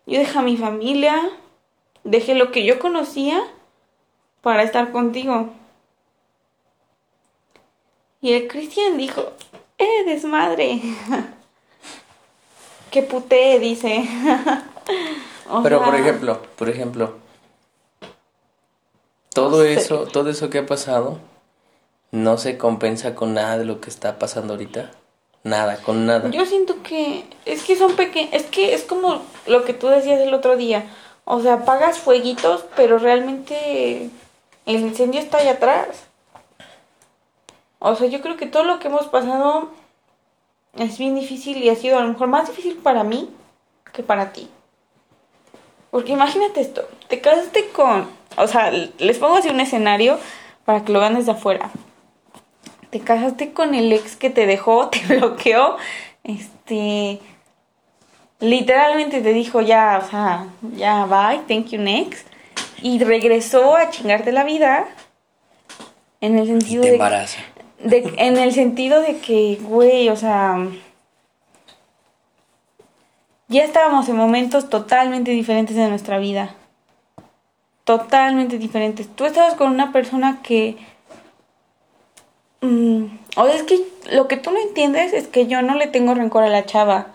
yo dejé a mi familia, dejé lo que yo conocía para estar contigo. Y el Cristian dijo, ¡eh, desmadre! ¡Qué puté! dice. Pero por ejemplo, por ejemplo, todo eso, todo eso que ha pasado, no se compensa con nada de lo que está pasando ahorita. Nada, con nada. Yo siento que es que son pequeños, es que es como lo que tú decías el otro día. O sea, apagas fueguitos, pero realmente el incendio está allá atrás. O sea, yo creo que todo lo que hemos pasado es bien difícil y ha sido a lo mejor más difícil para mí que para ti. Porque imagínate esto, te casaste con, o sea, les pongo así un escenario para que lo vean desde afuera. Te casaste con el ex que te dejó, te bloqueó, este, literalmente te dijo ya, o sea, ya bye, thank you next y regresó a chingarte la vida en el sentido de, de, en el sentido de que güey o sea ya estábamos en momentos totalmente diferentes de nuestra vida. Totalmente diferentes. Tú estabas con una persona que mm, o es que lo que tú no entiendes es que yo no le tengo rencor a la chava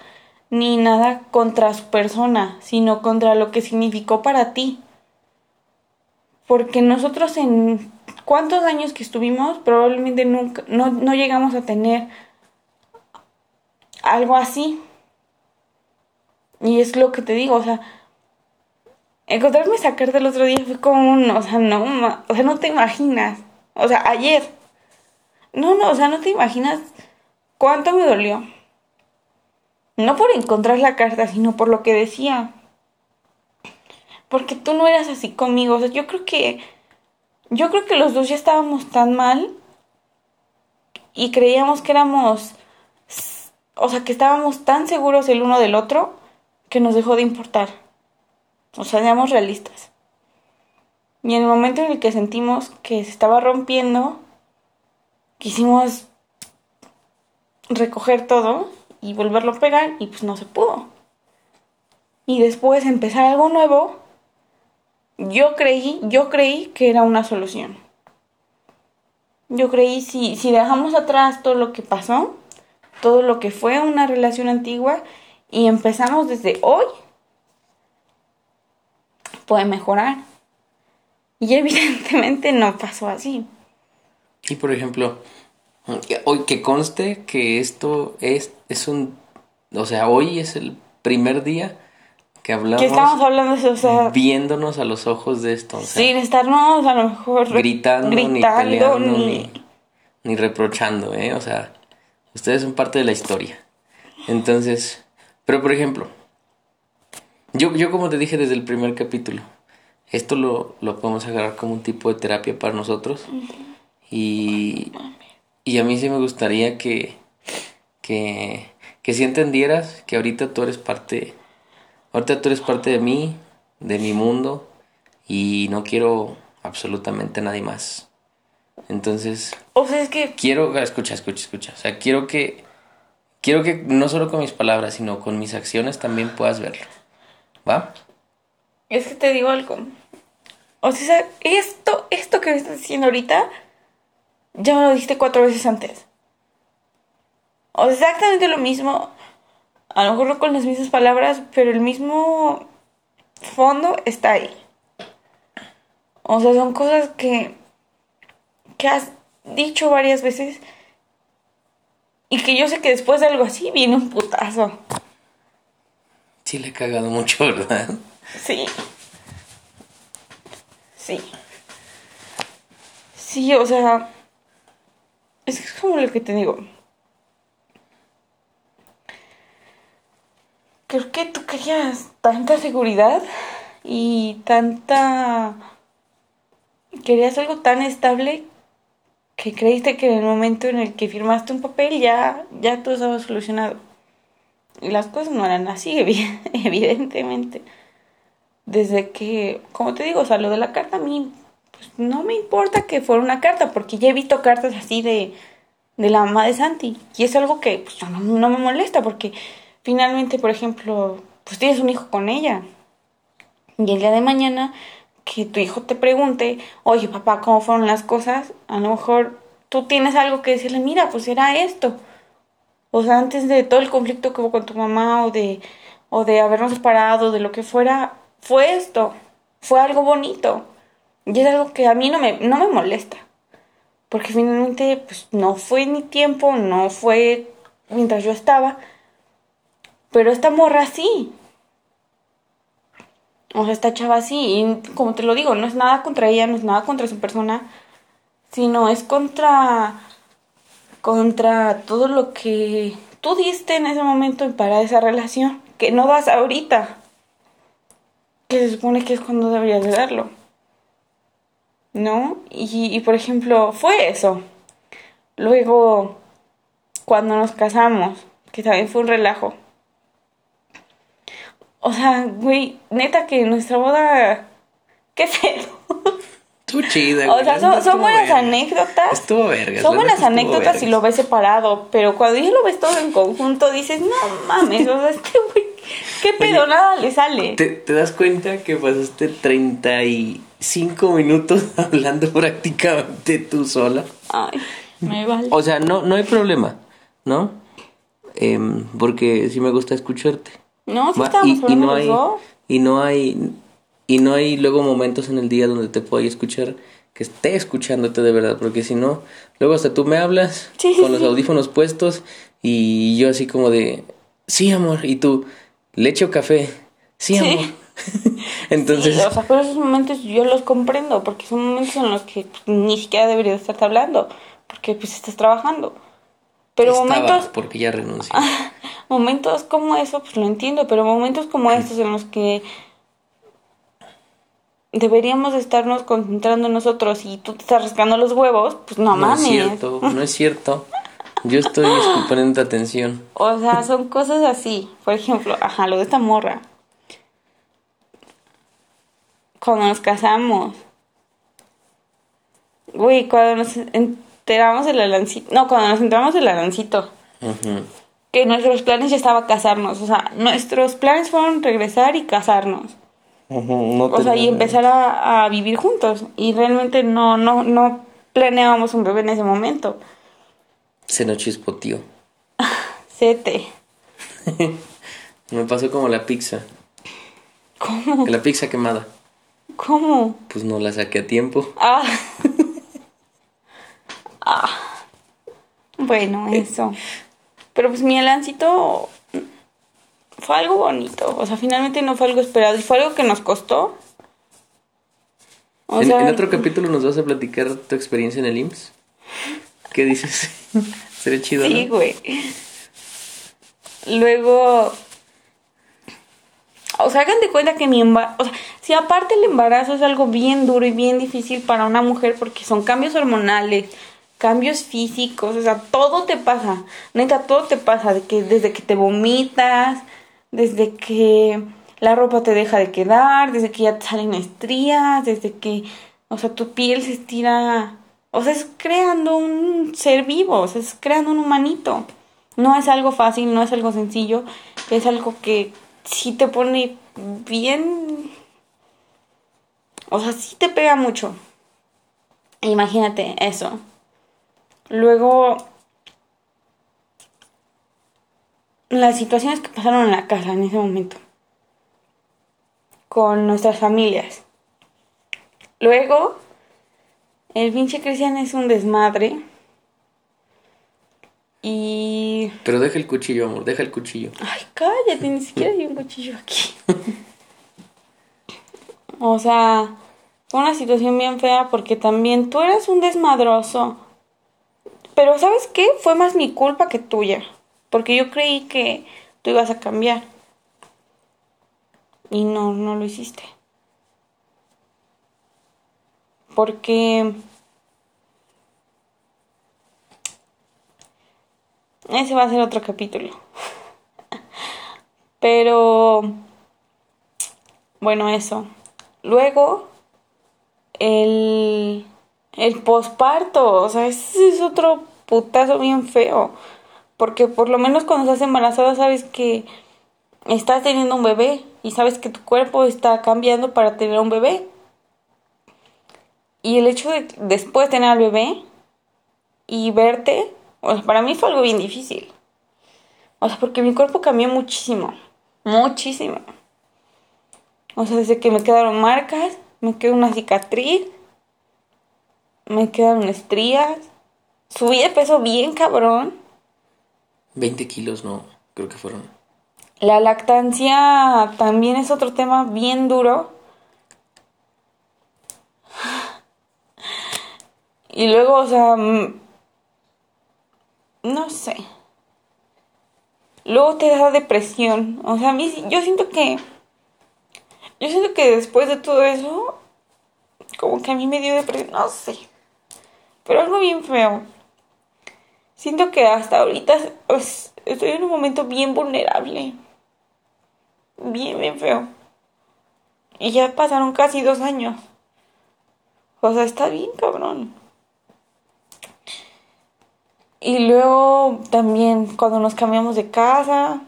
ni nada contra su persona sino contra lo que significó para ti. Porque nosotros en cuántos años que estuvimos probablemente nunca no, no llegamos a tener algo así. Y es lo que te digo o sea encontrarme esa carta el otro día fue como un o sea no o sea no te imaginas. O sea ayer. No no o sea no te imaginas cuánto me dolió no por encontrar la carta sino por lo que decía porque tú no eras así conmigo. O sea, yo creo que yo creo que los dos ya estábamos tan mal y creíamos que éramos o sea, que estábamos tan seguros el uno del otro que nos dejó de importar. O sea, seamos realistas. Y en el momento en el que sentimos que se estaba rompiendo, quisimos recoger todo y volverlo a pegar y pues no se pudo. Y después empezar algo nuevo yo creí, yo creí que era una solución. Yo creí si, si dejamos atrás todo lo que pasó, todo lo que fue una relación antigua y empezamos desde hoy, puede mejorar. Y evidentemente no pasó así. Y por ejemplo, Hoy que conste que esto es, es un, o sea, hoy es el primer día que hablamos. Que estamos hablando de eso, o sea, viéndonos a los ojos de esto. O sea, sin estarnos a lo mejor re- gritando, ni gritando, peleando, ni- ni, ni reprochando, ¿eh? O sea, ustedes son parte de la historia. Entonces, pero por ejemplo, yo, yo como te dije desde el primer capítulo, esto lo, lo podemos agarrar como un tipo de terapia para nosotros. Y, y a mí sí me gustaría que, que, que si entendieras que ahorita tú eres parte, ahorita tú eres parte de mí, de mi mundo, y no quiero absolutamente nadie más. Entonces, O sea, es que quiero, escucha, escucha, escucha. O sea, quiero que, quiero que no solo con mis palabras, sino con mis acciones también puedas verlo. ¿Va? Es que te digo algo. O sea, esto, esto que me estás diciendo ahorita, ya me lo dijiste cuatro veces antes. O exactamente lo mismo. A lo mejor no con las mismas palabras, pero el mismo fondo está ahí. O sea, son cosas que, que has dicho varias veces y que yo sé que después de algo así viene un putazo. Sí le he cagado mucho, ¿verdad? Sí. Sí. Sí, o sea. Es que es como lo que te digo. Creo que tú querías tanta seguridad y tanta. Querías algo tan estable que creíste que en el momento en el que firmaste un papel ya, ya todo estaba solucionado. Y las cosas no eran así, evi- evidentemente desde que, como te digo, o sea, lo de la carta a mí, pues no me importa que fuera una carta, porque ya he visto cartas así de, de la mamá de Santi. Y es algo que pues, no, me molesta, porque finalmente, por ejemplo, pues tienes un hijo con ella. Y el día de mañana que tu hijo te pregunte, oye papá, ¿cómo fueron las cosas? A lo mejor tú tienes algo que decirle, mira, pues era esto. O sea, antes de todo el conflicto que hubo con tu mamá o de, o de habernos separado, de lo que fuera, fue esto. Fue algo bonito. Y es algo que a mí no me, no me molesta. Porque finalmente, pues no fue ni tiempo, no fue mientras yo estaba. Pero esta morra sí. O sea, esta chava sí. Y como te lo digo, no es nada contra ella, no es nada contra su persona. Sino es contra contra todo lo que tú diste en ese momento para esa relación, que no das ahorita, que se supone que es cuando deberías de darlo, ¿no? Y, y por ejemplo, fue eso. Luego, cuando nos casamos, que también fue un relajo. O sea, güey, neta que nuestra boda, qué pedo. Estuvo chida, O güey, sea, la son, buenas verga. anécdotas. Estuvo vergas, Son buenas anécdotas si vergas. lo ves separado, pero cuando ya lo ves todo en conjunto dices, no mames, o sea, este güey, qué pedo, Oye, nada le sale. ¿Te, te das cuenta que pasaste 35 minutos hablando prácticamente tú sola? Ay, me vale. O sea, no, no hay problema, ¿no? Em, porque sí me gusta escucharte. No, sí Va, estábamos y, y no hay y no hay y no hay luego momentos en el día donde te pueda escuchar que esté escuchándote de verdad porque si no luego hasta tú me hablas Sí, sí, con los sí. audífonos puestos y yo así como de sí amor y tú leche o café sí Sí. amor entonces Sí, o sea, pero esos momentos yo los comprendo, porque son momentos en los que pues, ni siquiera deberías estarte hablando, porque pues estás trabajando. Pero estaba, momentos, porque ya renuncié momentos como eso, pues lo entiendo, pero momentos como estos en los que deberíamos de estarnos concentrando en nosotros y tú te estás rascando los huevos, pues no, no mames. es cierto no es cierto yo estoy poniendo atención O sea, son cosas así. Por ejemplo, ajá, lo de esta morra. Cuando nos casamos. Güey, cuando nos enteramos del alancito. No, cuando nos enteramos del alancito. Ujú. Que nuestros planes ya estaba casarnos. O sea, nuestros planes fueron regresar y casarnos. Ujú, no O sea, y empezar a, a vivir juntos. Y realmente no, no, no planeábamos un bebé en ese momento. se nos chispoteó Sete. me pasó como la pizza ¿Cómo? la pizza quemada ¿Cómo? Pues no la saqué a tiempo. Ah. ah. bueno, eso. Pero pues mi alancito fue algo bonito. O sea, finalmente no fue algo esperado. Y fue algo que nos costó. O en, sea, en otro capítulo nos vas a platicar tu experiencia en el IMSS. ¿Qué dices? Sería chido. Sí, güey. Luego. O sea, hagan de cuenta que mi embarazo. O sea, si aparte el embarazo es algo bien duro y bien difícil para una mujer porque son cambios hormonales, cambios físicos, o sea, todo te pasa. Neta, todo te pasa. De que, desde que te vomitas, desde que la ropa te deja de quedar, desde que ya te salen estrías, desde que. O sea, tu piel se estira o sea, es creando un ser vivo, o sea, es creando un humanito. No es algo fácil, no es algo sencillo, es algo que sí te pone bien... O sea, sí te pega mucho. Imagínate eso. Luego, las situaciones que pasaron en la casa en ese momento. Con nuestras familias. Luego, el pinche Cristian es un desmadre. Y. Pero deja el cuchillo, amor, deja el cuchillo. Ay, cállate, ni siquiera hay un cuchillo aquí. o sea, fue una situación bien fea porque también tú eras un desmadroso. Pero ¿sabes qué? Fue más mi culpa que tuya. Porque yo creí que tú ibas a cambiar. Y no, no lo hiciste. Porque ese va a ser otro capítulo. Pero bueno, eso. Luego el el posparto, o sea, ese es otro putazo bien feo. Porque por lo menos cuando estás embarazada sabes que estás teniendo un bebé y sabes que tu cuerpo está cambiando para tener un bebé. Y el hecho de después tener al bebé y verte, o sea, para mí fue algo bien difícil. O sea, porque mi cuerpo cambió muchísimo, muchísimo. O sea, desde que me quedaron marcas, me quedó una cicatriz, me quedaron estrías, subí de peso bien cabrón. 20 kilos, no, creo que fueron. La lactancia también es otro tema bien duro. Y luego, o sea, no sé. Luego te da depresión. O sea, a mí yo siento que... Yo siento que después de todo eso, como que a mí me dio depresión, no sé. Pero algo bien feo. Siento que hasta ahorita pues, estoy en un momento bien vulnerable. Bien, bien feo. Y ya pasaron casi dos años. O sea, está bien, cabrón. Y luego también cuando nos cambiamos de casa,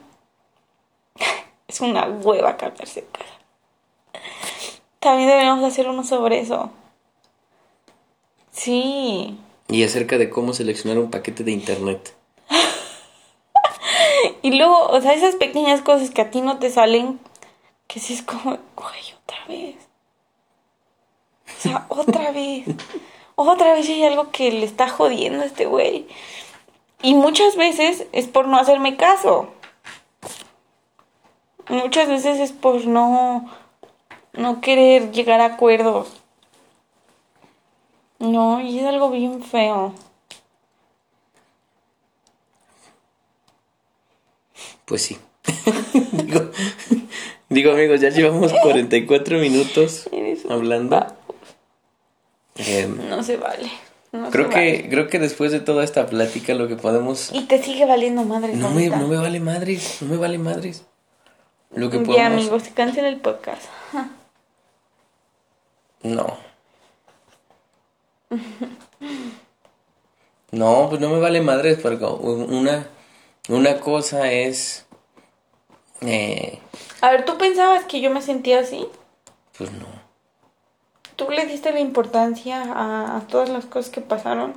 es una hueva cambiarse de casa. También debemos hacer uno sobre eso. Sí. Y acerca de cómo seleccionar un paquete de internet. y luego, o sea, esas pequeñas cosas que a ti no te salen, que sí es como, güey, otra vez. O sea, otra vez. Otra vez hay algo que le está jodiendo a este güey. Y muchas veces es por no hacerme caso. Muchas veces es por no no querer llegar a acuerdos. No, y es algo bien feo. Pues sí. digo, digo, amigos, ya llevamos 44 minutos hablando. Em, no se vale creo que creo que después de toda esta plática lo que podemos y te sigue valiendo madres no me, no me vale madres no me vale madres. Lo que podemos ya amigos cancela el podcast. No. No pues no me vale madres porque una una cosa es eh, a ver tú pensabas que yo me sentía así pues no tú le diste la importancia a, todas las cosas que pasaron.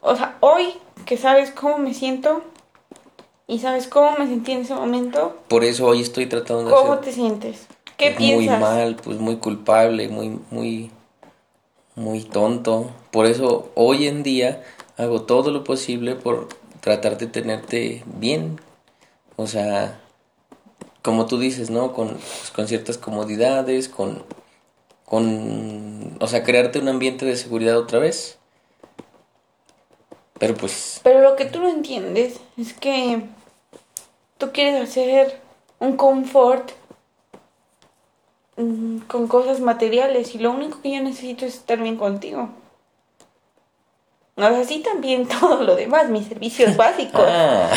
O sea, hoy que sabes cómo me siento y sabes cómo me sentí en ese momento. Por eso hoy estoy tratando de ¿Cómo te sientes? ¿Qué piensas? Muy mal, pues muy culpable, muy, muy, muy tonto. Por eso hoy en día hago todo lo posible por tratar de tenerte bien. O sea, como tú dices, ¿no? Con, pues, con ciertas comodidades, con, con, o sea, crearte un ambiente de seguridad otra vez. Pero pues... Pero lo que tú no entiendes es que tú quieres hacer un confort mm, con cosas materiales y lo único que yo necesito es estar bien contigo. No es así también todo lo demás, mis servicios básicos. Ah,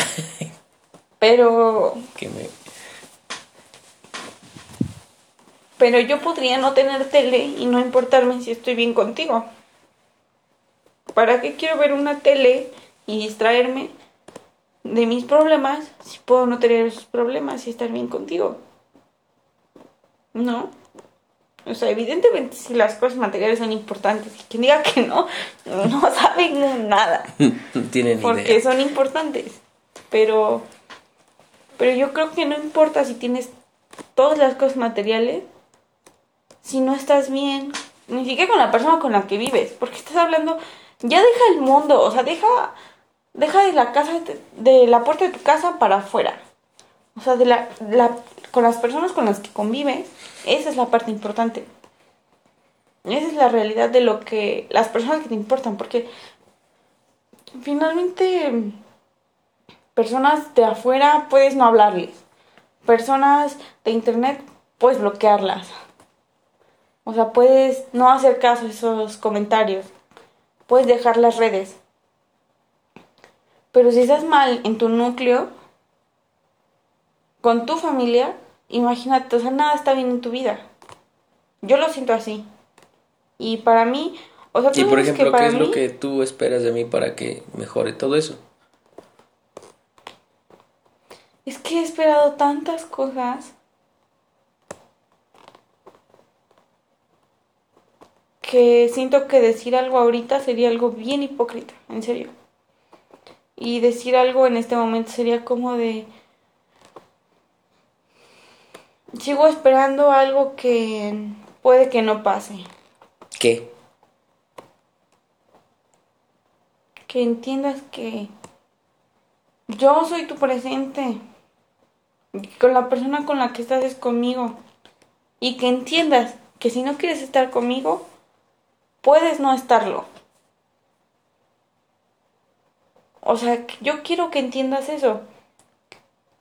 Pero, que me... pero yo podría no tener tele y no importarme si estoy bien contigo. ¿Para qué quiero ver una tele y distraerme de mis problemas si puedo no tener esos problemas y estar bien contigo? No. O sea, evidentemente si las cosas materiales son importantes y quien diga que no, no saben nada. no tiene ni Porque idea. son importantes. Pero, pero yo creo que no importa si tienes todas las cosas materiales, si no estás bien, ni siquiera con la persona con la que vives, porque estás hablando, ya deja el mundo, o sea, deja, deja de la casa, de, la puerta de tu casa para afuera. O sea, de la, la, con las personas con las que convives, esa es la parte importante. Esa es la realidad de lo que las personas que te importan, porque finalmente personas de afuera puedes no hablarles. Personas de internet puedes bloquearlas. O sea, puedes no hacer caso a esos comentarios. Puedes dejar las redes. Pero si estás mal en tu núcleo, con tu familia, imagínate, o sea, nada está bien en tu vida. Yo lo siento así. Y para mí, o sea, tú Y por que ejemplo, ¿qué es lo que tú esperas de mí para que mejore todo eso? Es que he esperado tantas cosas que siento que decir algo ahorita sería algo bien hipócrita, en serio. Y decir algo en este momento sería como de... Sigo esperando algo que puede que no pase. ¿Qué? Que entiendas que yo soy tu presente. Con la persona con la que estás es conmigo. Y que entiendas que si no quieres estar conmigo, puedes no estarlo. O sea, yo quiero que entiendas eso.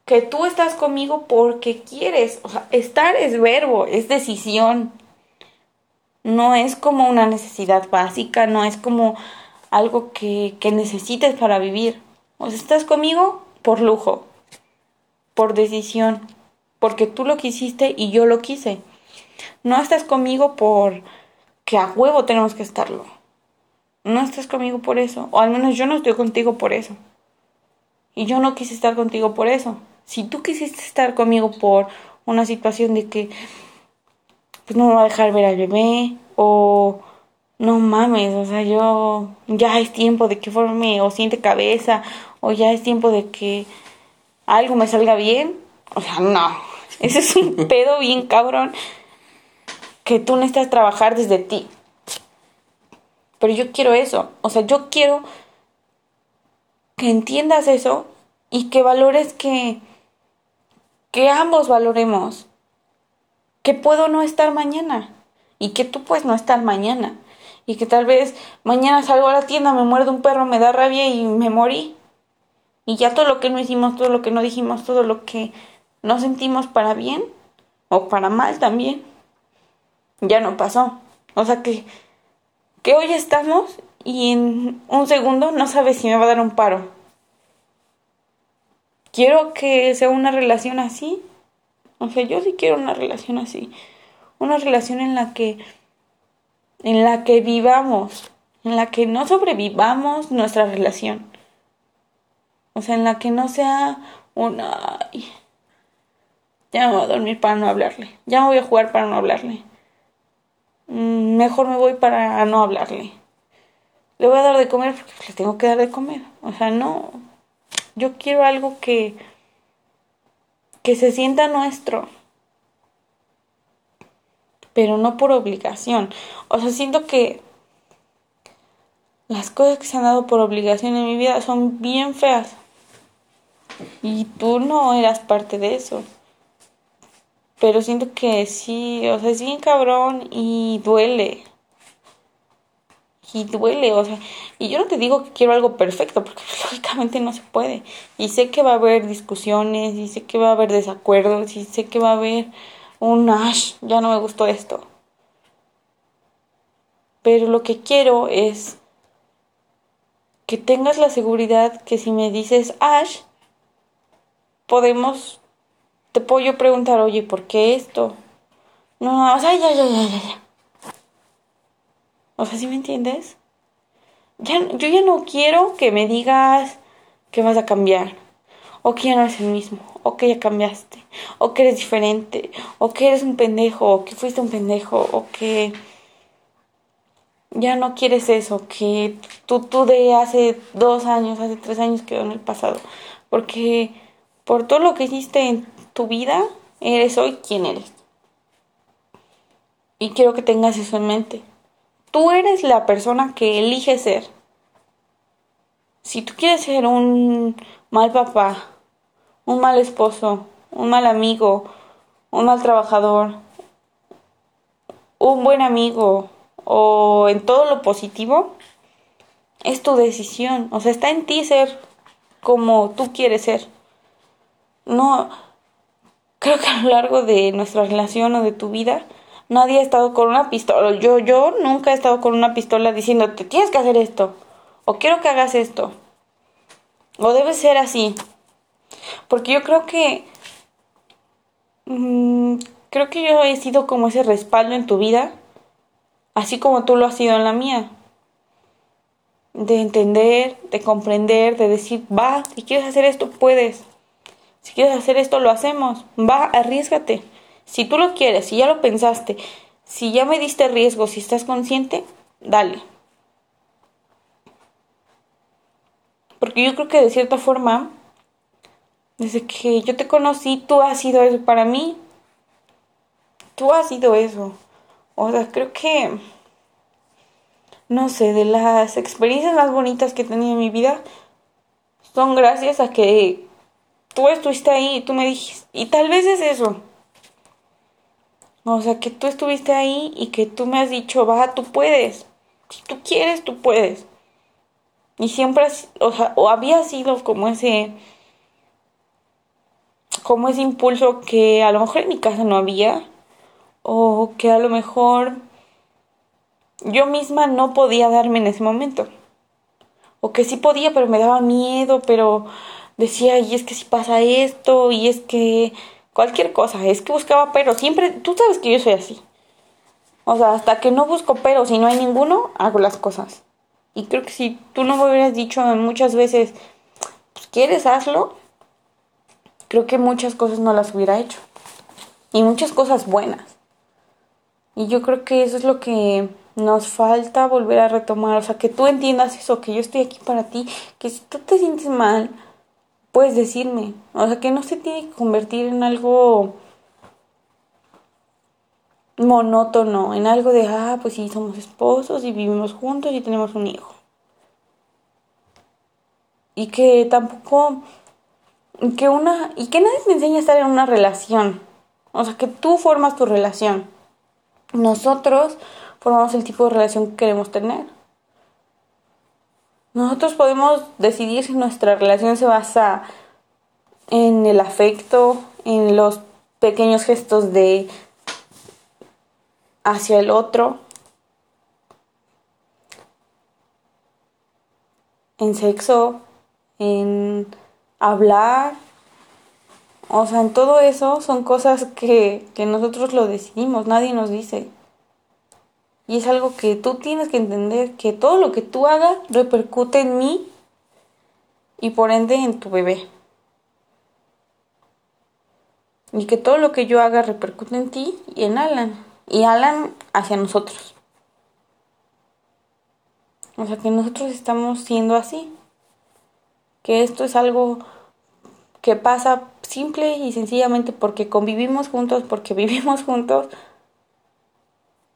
Que tú estás conmigo porque quieres. O sea, estar es verbo, es decisión. No es como una necesidad básica, no es como algo que, que necesites para vivir. O sea, estás conmigo por lujo, por decisión, porque tú lo quisiste y yo lo quise. No estás conmigo por que a huevo tenemos que estarlo. No estás conmigo por eso, o al menos yo no estoy contigo por eso. Y yo no quise estar contigo por eso. Si tú quisiste estar conmigo por una situación de que pues no me va a dejar ver al bebé o no mames, o sea, yo ya es tiempo de que forme o siente cabeza o ya es tiempo de que algo me salga bien. O sea, no. Ese es un pedo bien cabrón que tú necesitas trabajar desde ti. Pero yo quiero eso. O sea, yo quiero que entiendas eso y que valores que que ambos valoremos que puedo no estar mañana y que tú puedes no estar mañana y que tal vez mañana salgo a la tienda, me muerde un perro, me da rabia y me morí. Y ya todo lo que no hicimos, todo lo que no dijimos, todo lo que no sentimos para bien o para mal también, ya no pasó. O sea que, que hoy estamos y en un segundo no sabes si me va a dar un paro. Quiero que sea una relación así. O sea, yo sí quiero una relación así. Una relación en la que en la que vivamos, en la que no sobrevivamos nuestra relación. O sea, en la que no sea una ya me voy a dormir para no hablarle. Ya me voy a jugar para no hablarle. Mm, Mejor me voy para no hablarle. Le voy a dar de comer porque le tengo que dar de comer. O sea, no. Yo quiero algo que que se sienta nuestro. Pero no por obligación. O sea, siento que las cosas que se han dado por obligación en mi vida son bien feas. Y tú no eras parte de eso. Pero siento que sí, o sea, es bien cabrón y duele. Y duele, o sea, y yo no te digo que quiero algo perfecto, porque lógicamente no se puede. Y sé que va a haber discusiones, y sé que va a haber desacuerdos, y sé que va a haber un ash, ya no me gustó esto. Pero lo que quiero es que tengas la seguridad que si me dices Ash, podemos, te puedo yo preguntar, oye, ¿por qué esto? No, o sea, ya, ya, ya, ya, ya. O sea, ¿sí me entiendes? Ya, yo ya no quiero que me digas que vas a cambiar, o que ya no eres el mismo, o que ya cambiaste, o que eres diferente, o que eres un pendejo, o que fuiste un pendejo, o que ya no quieres eso, que tú, tú de hace dos años, hace tres años quedó en el pasado, porque por todo lo que hiciste en tu vida, eres hoy quien eres. Y quiero que tengas eso en mente. Tú eres la persona que elige ser. Si tú quieres ser un mal papá, un mal esposo, un mal amigo, un mal trabajador, un buen amigo o en todo lo positivo, es tu decisión. O sea, está en ti ser como tú quieres ser. No, creo que a lo largo de nuestra relación o de tu vida, nadie ha estado con una pistola. Yo, yo nunca he estado con una pistola diciéndote, tienes que hacer esto. O quiero que hagas esto. O debe ser así. Porque yo creo que... Mmm, creo que yo he sido como ese respaldo en tu vida. Así como tú lo has sido en la mía. De entender, de comprender, de decir, va, si quieres hacer esto, puedes. Si quieres hacer esto, lo hacemos. Va, arriesgate. Si tú lo quieres, si ya lo pensaste, si ya me diste riesgo, si estás consciente, dale. Porque yo creo que de cierta forma, desde que yo te conocí, tú has sido eso para mí. Tú has sido eso. O sea, creo que, no sé, de las experiencias más bonitas que he tenido en mi vida, son gracias a que tú estuviste ahí y tú me dijiste, y tal vez es eso. O sea, que tú estuviste ahí y que tú me has dicho, va, tú puedes. Si tú quieres, tú puedes. Y siempre, o sea, o había sido como ese, como ese impulso que a lo mejor en mi casa no había, o que a lo mejor yo misma no podía darme en ese momento. O que sí podía, pero me daba miedo, pero decía, y es que si pasa esto, y es que cualquier cosa, es que buscaba pero, siempre, tú sabes que yo soy así. O sea, hasta que no busco pero, si no hay ninguno, hago las cosas. Y creo que si tú no me hubieras dicho muchas veces, pues quieres, hazlo, creo que muchas cosas no las hubiera hecho. Y muchas cosas buenas. Y yo creo que eso es lo que nos falta volver a retomar. O sea, que tú entiendas eso, que yo estoy aquí para ti, que si tú te sientes mal, puedes decirme. O sea, que no se tiene que convertir en algo monótono, en algo de, ah, pues sí, somos esposos y vivimos juntos y tenemos un hijo. Y que tampoco, que una, y que nadie te enseña a estar en una relación. O sea, que tú formas tu relación. Nosotros formamos el tipo de relación que queremos tener. Nosotros podemos decidir si nuestra relación se basa en el afecto, en los pequeños gestos de hacia el otro, en sexo, en hablar, o sea, en todo eso son cosas que, que nosotros lo decidimos, nadie nos dice. Y es algo que tú tienes que entender, que todo lo que tú hagas repercute en mí y por ende en tu bebé. Y que todo lo que yo haga repercute en ti y en Alan. Y Alan hacia nosotros. O sea que nosotros estamos siendo así. Que esto es algo que pasa simple y sencillamente porque convivimos juntos, porque vivimos juntos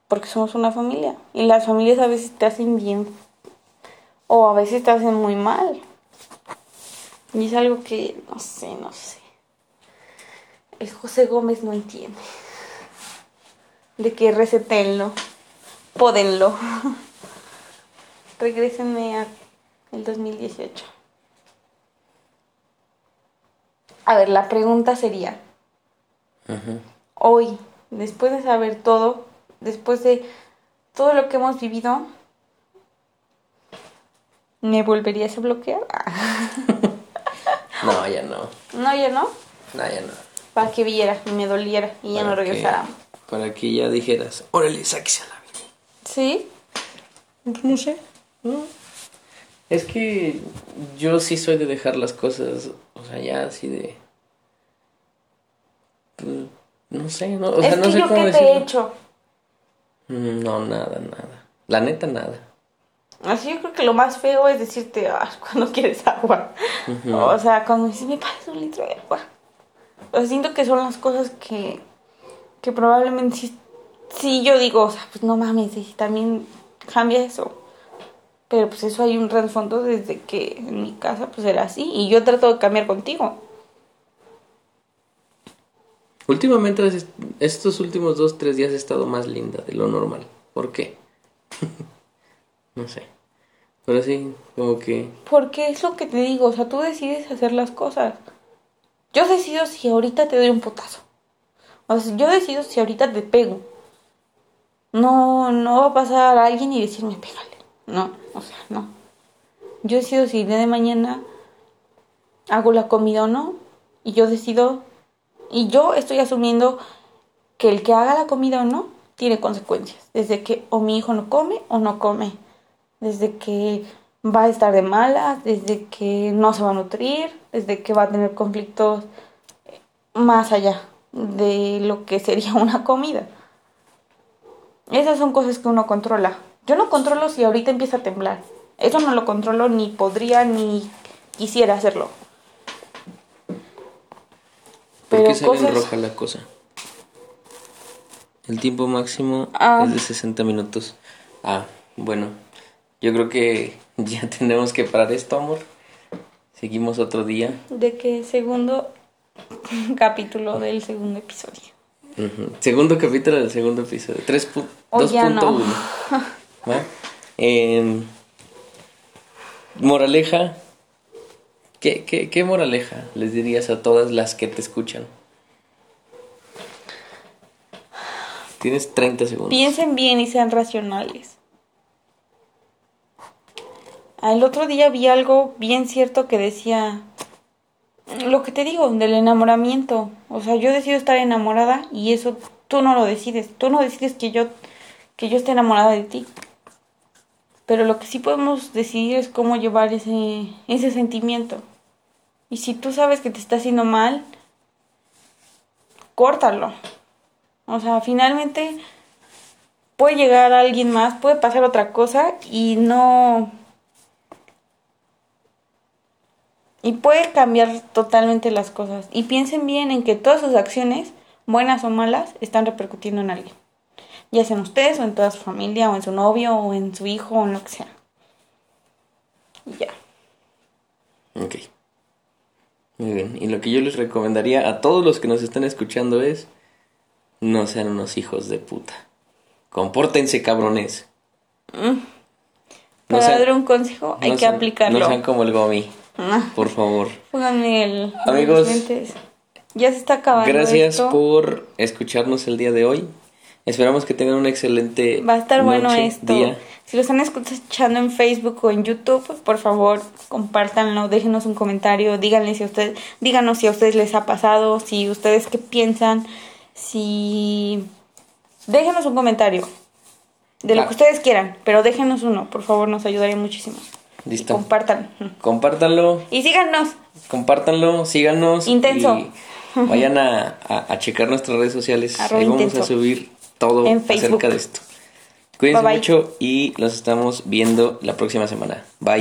porque somos una familia y las familias a veces te hacen bien O a veces te hacen muy mal. Y es algo que no sé, no sé. El José Gómez no entiende. De que resetenlo. Pódenlo. Regrésenme a el 2018. A ver, la pregunta sería, hoy, después de saber todo, después de todo lo que hemos vivido, ¿me volverías a bloquear? No, ya no. No, ya no. No, ya no. Para que viera y me doliera y ya no Para que- regresara. Para que ya dijeras, órale, sáquese a la vida. ¿Sí? No sé. No. Es que yo sí soy de dejar las cosas, o sea, ya así de... pues, no sé, no, o sea, es no que sé yo cómo qué te he hecho. Mm, No, nada, nada. La neta, nada. Así yo creo que lo más feo es decirte, ah, cuando quieres agua. O sea, cuando dices, me pasas un litro de agua. O sea, siento que son las cosas que, que probablemente sí, sí yo digo, o sea, pues no mames, y también cambia eso. Pero pues eso hay un trasfondo desde que en mi casa pues era así y yo trato de cambiar contigo. Últimamente, es- estos últimos dos, tres días he estado más linda de lo normal. ¿Por qué? no sé. Pero sí, como que... Porque es lo que te digo, o sea, tú decides hacer las cosas. Yo decido si ahorita te doy un putazo. O sea, yo decido si ahorita te pego. No, no va a pasar a alguien y decirme pégale. No, o sea, no. Yo decido si día de mañana hago la comida o no. Y yo decido. Y yo estoy asumiendo que el que haga la comida o no tiene consecuencias. Desde que o mi hijo no come o no come. Desde que va a estar de malas, desde que no se va a nutrir, desde que va a tener conflictos más allá de lo que sería una comida. Esas son cosas que uno controla. Yo no controlo si ahorita empieza a temblar. Eso no lo controlo ni podría ni quisiera hacerlo. ¿Por qué sale en cosas- roja la cosa? El tiempo máximo Ah. es de 60 minutos. Ah, bueno. Yo creo que ya tenemos que parar esto, amor. Seguimos otro día. De que segundo capítulo del segundo episodio. Segundo capítulo del segundo episodio. 3 pu- O ya no. 2.1. ¿Va? Em, moraleja. ¿Qué, qué, ¿Qué moraleja les dirías a todas las que te escuchan? Tienes 30 segundos. Piensen bien y sean racionales. El otro día vi algo bien cierto que decía lo que te digo del enamoramiento. O sea, yo decido estar enamorada y eso tú no lo decides. Tú no decides que yo que yo esté enamorada de ti. Pero lo que sí podemos decidir es cómo llevar ese ese sentimiento. Y si tú sabes que te está haciendo mal, córtalo. O sea, finalmente puede llegar alguien más, puede pasar otra cosa y no... Y puede cambiar totalmente las cosas. Y piensen bien en que todas sus acciones, buenas o malas, están repercutiendo en alguien. Ya sea en ustedes o en toda su familia o en su novio o en su hijo o en lo que sea. Y ya. Ok. Muy bien. Y lo que yo les recomendaría a todos los que nos están escuchando es no sean unos hijos de puta. Compórtense, cabrones. No Para sean- dar un consejo hay no que sean- aplicarlo. No sean como el Gomi, Ah, por favor. Pónganme el... Amigos. Ya se está acabando Gracias esto. por escucharnos el día de hoy. Esperamos que tengan un excelente Va a estar bueno noche, esto. día. Si lo están escuchando en Facebook o en YouTube, por favor, compártanlo, déjenos un comentario, díganle si a ustedes, díganos si a ustedes les ha pasado, si ustedes qué piensan, si déjenos un comentario de lo que ustedes quieran, pero déjenos uno, por favor, nos ayudaría muchísimo. Listo. Y. Compártanlo, Y síganos. compártanlo, síganos. Intenso. Y vayan a, a- a checar nuestras redes sociales. Arroba Ahí vamos intenso. a subir todo En acerca de esto. Cuídense Bye, bye. mucho y los estamos viendo la próxima semana. Bye.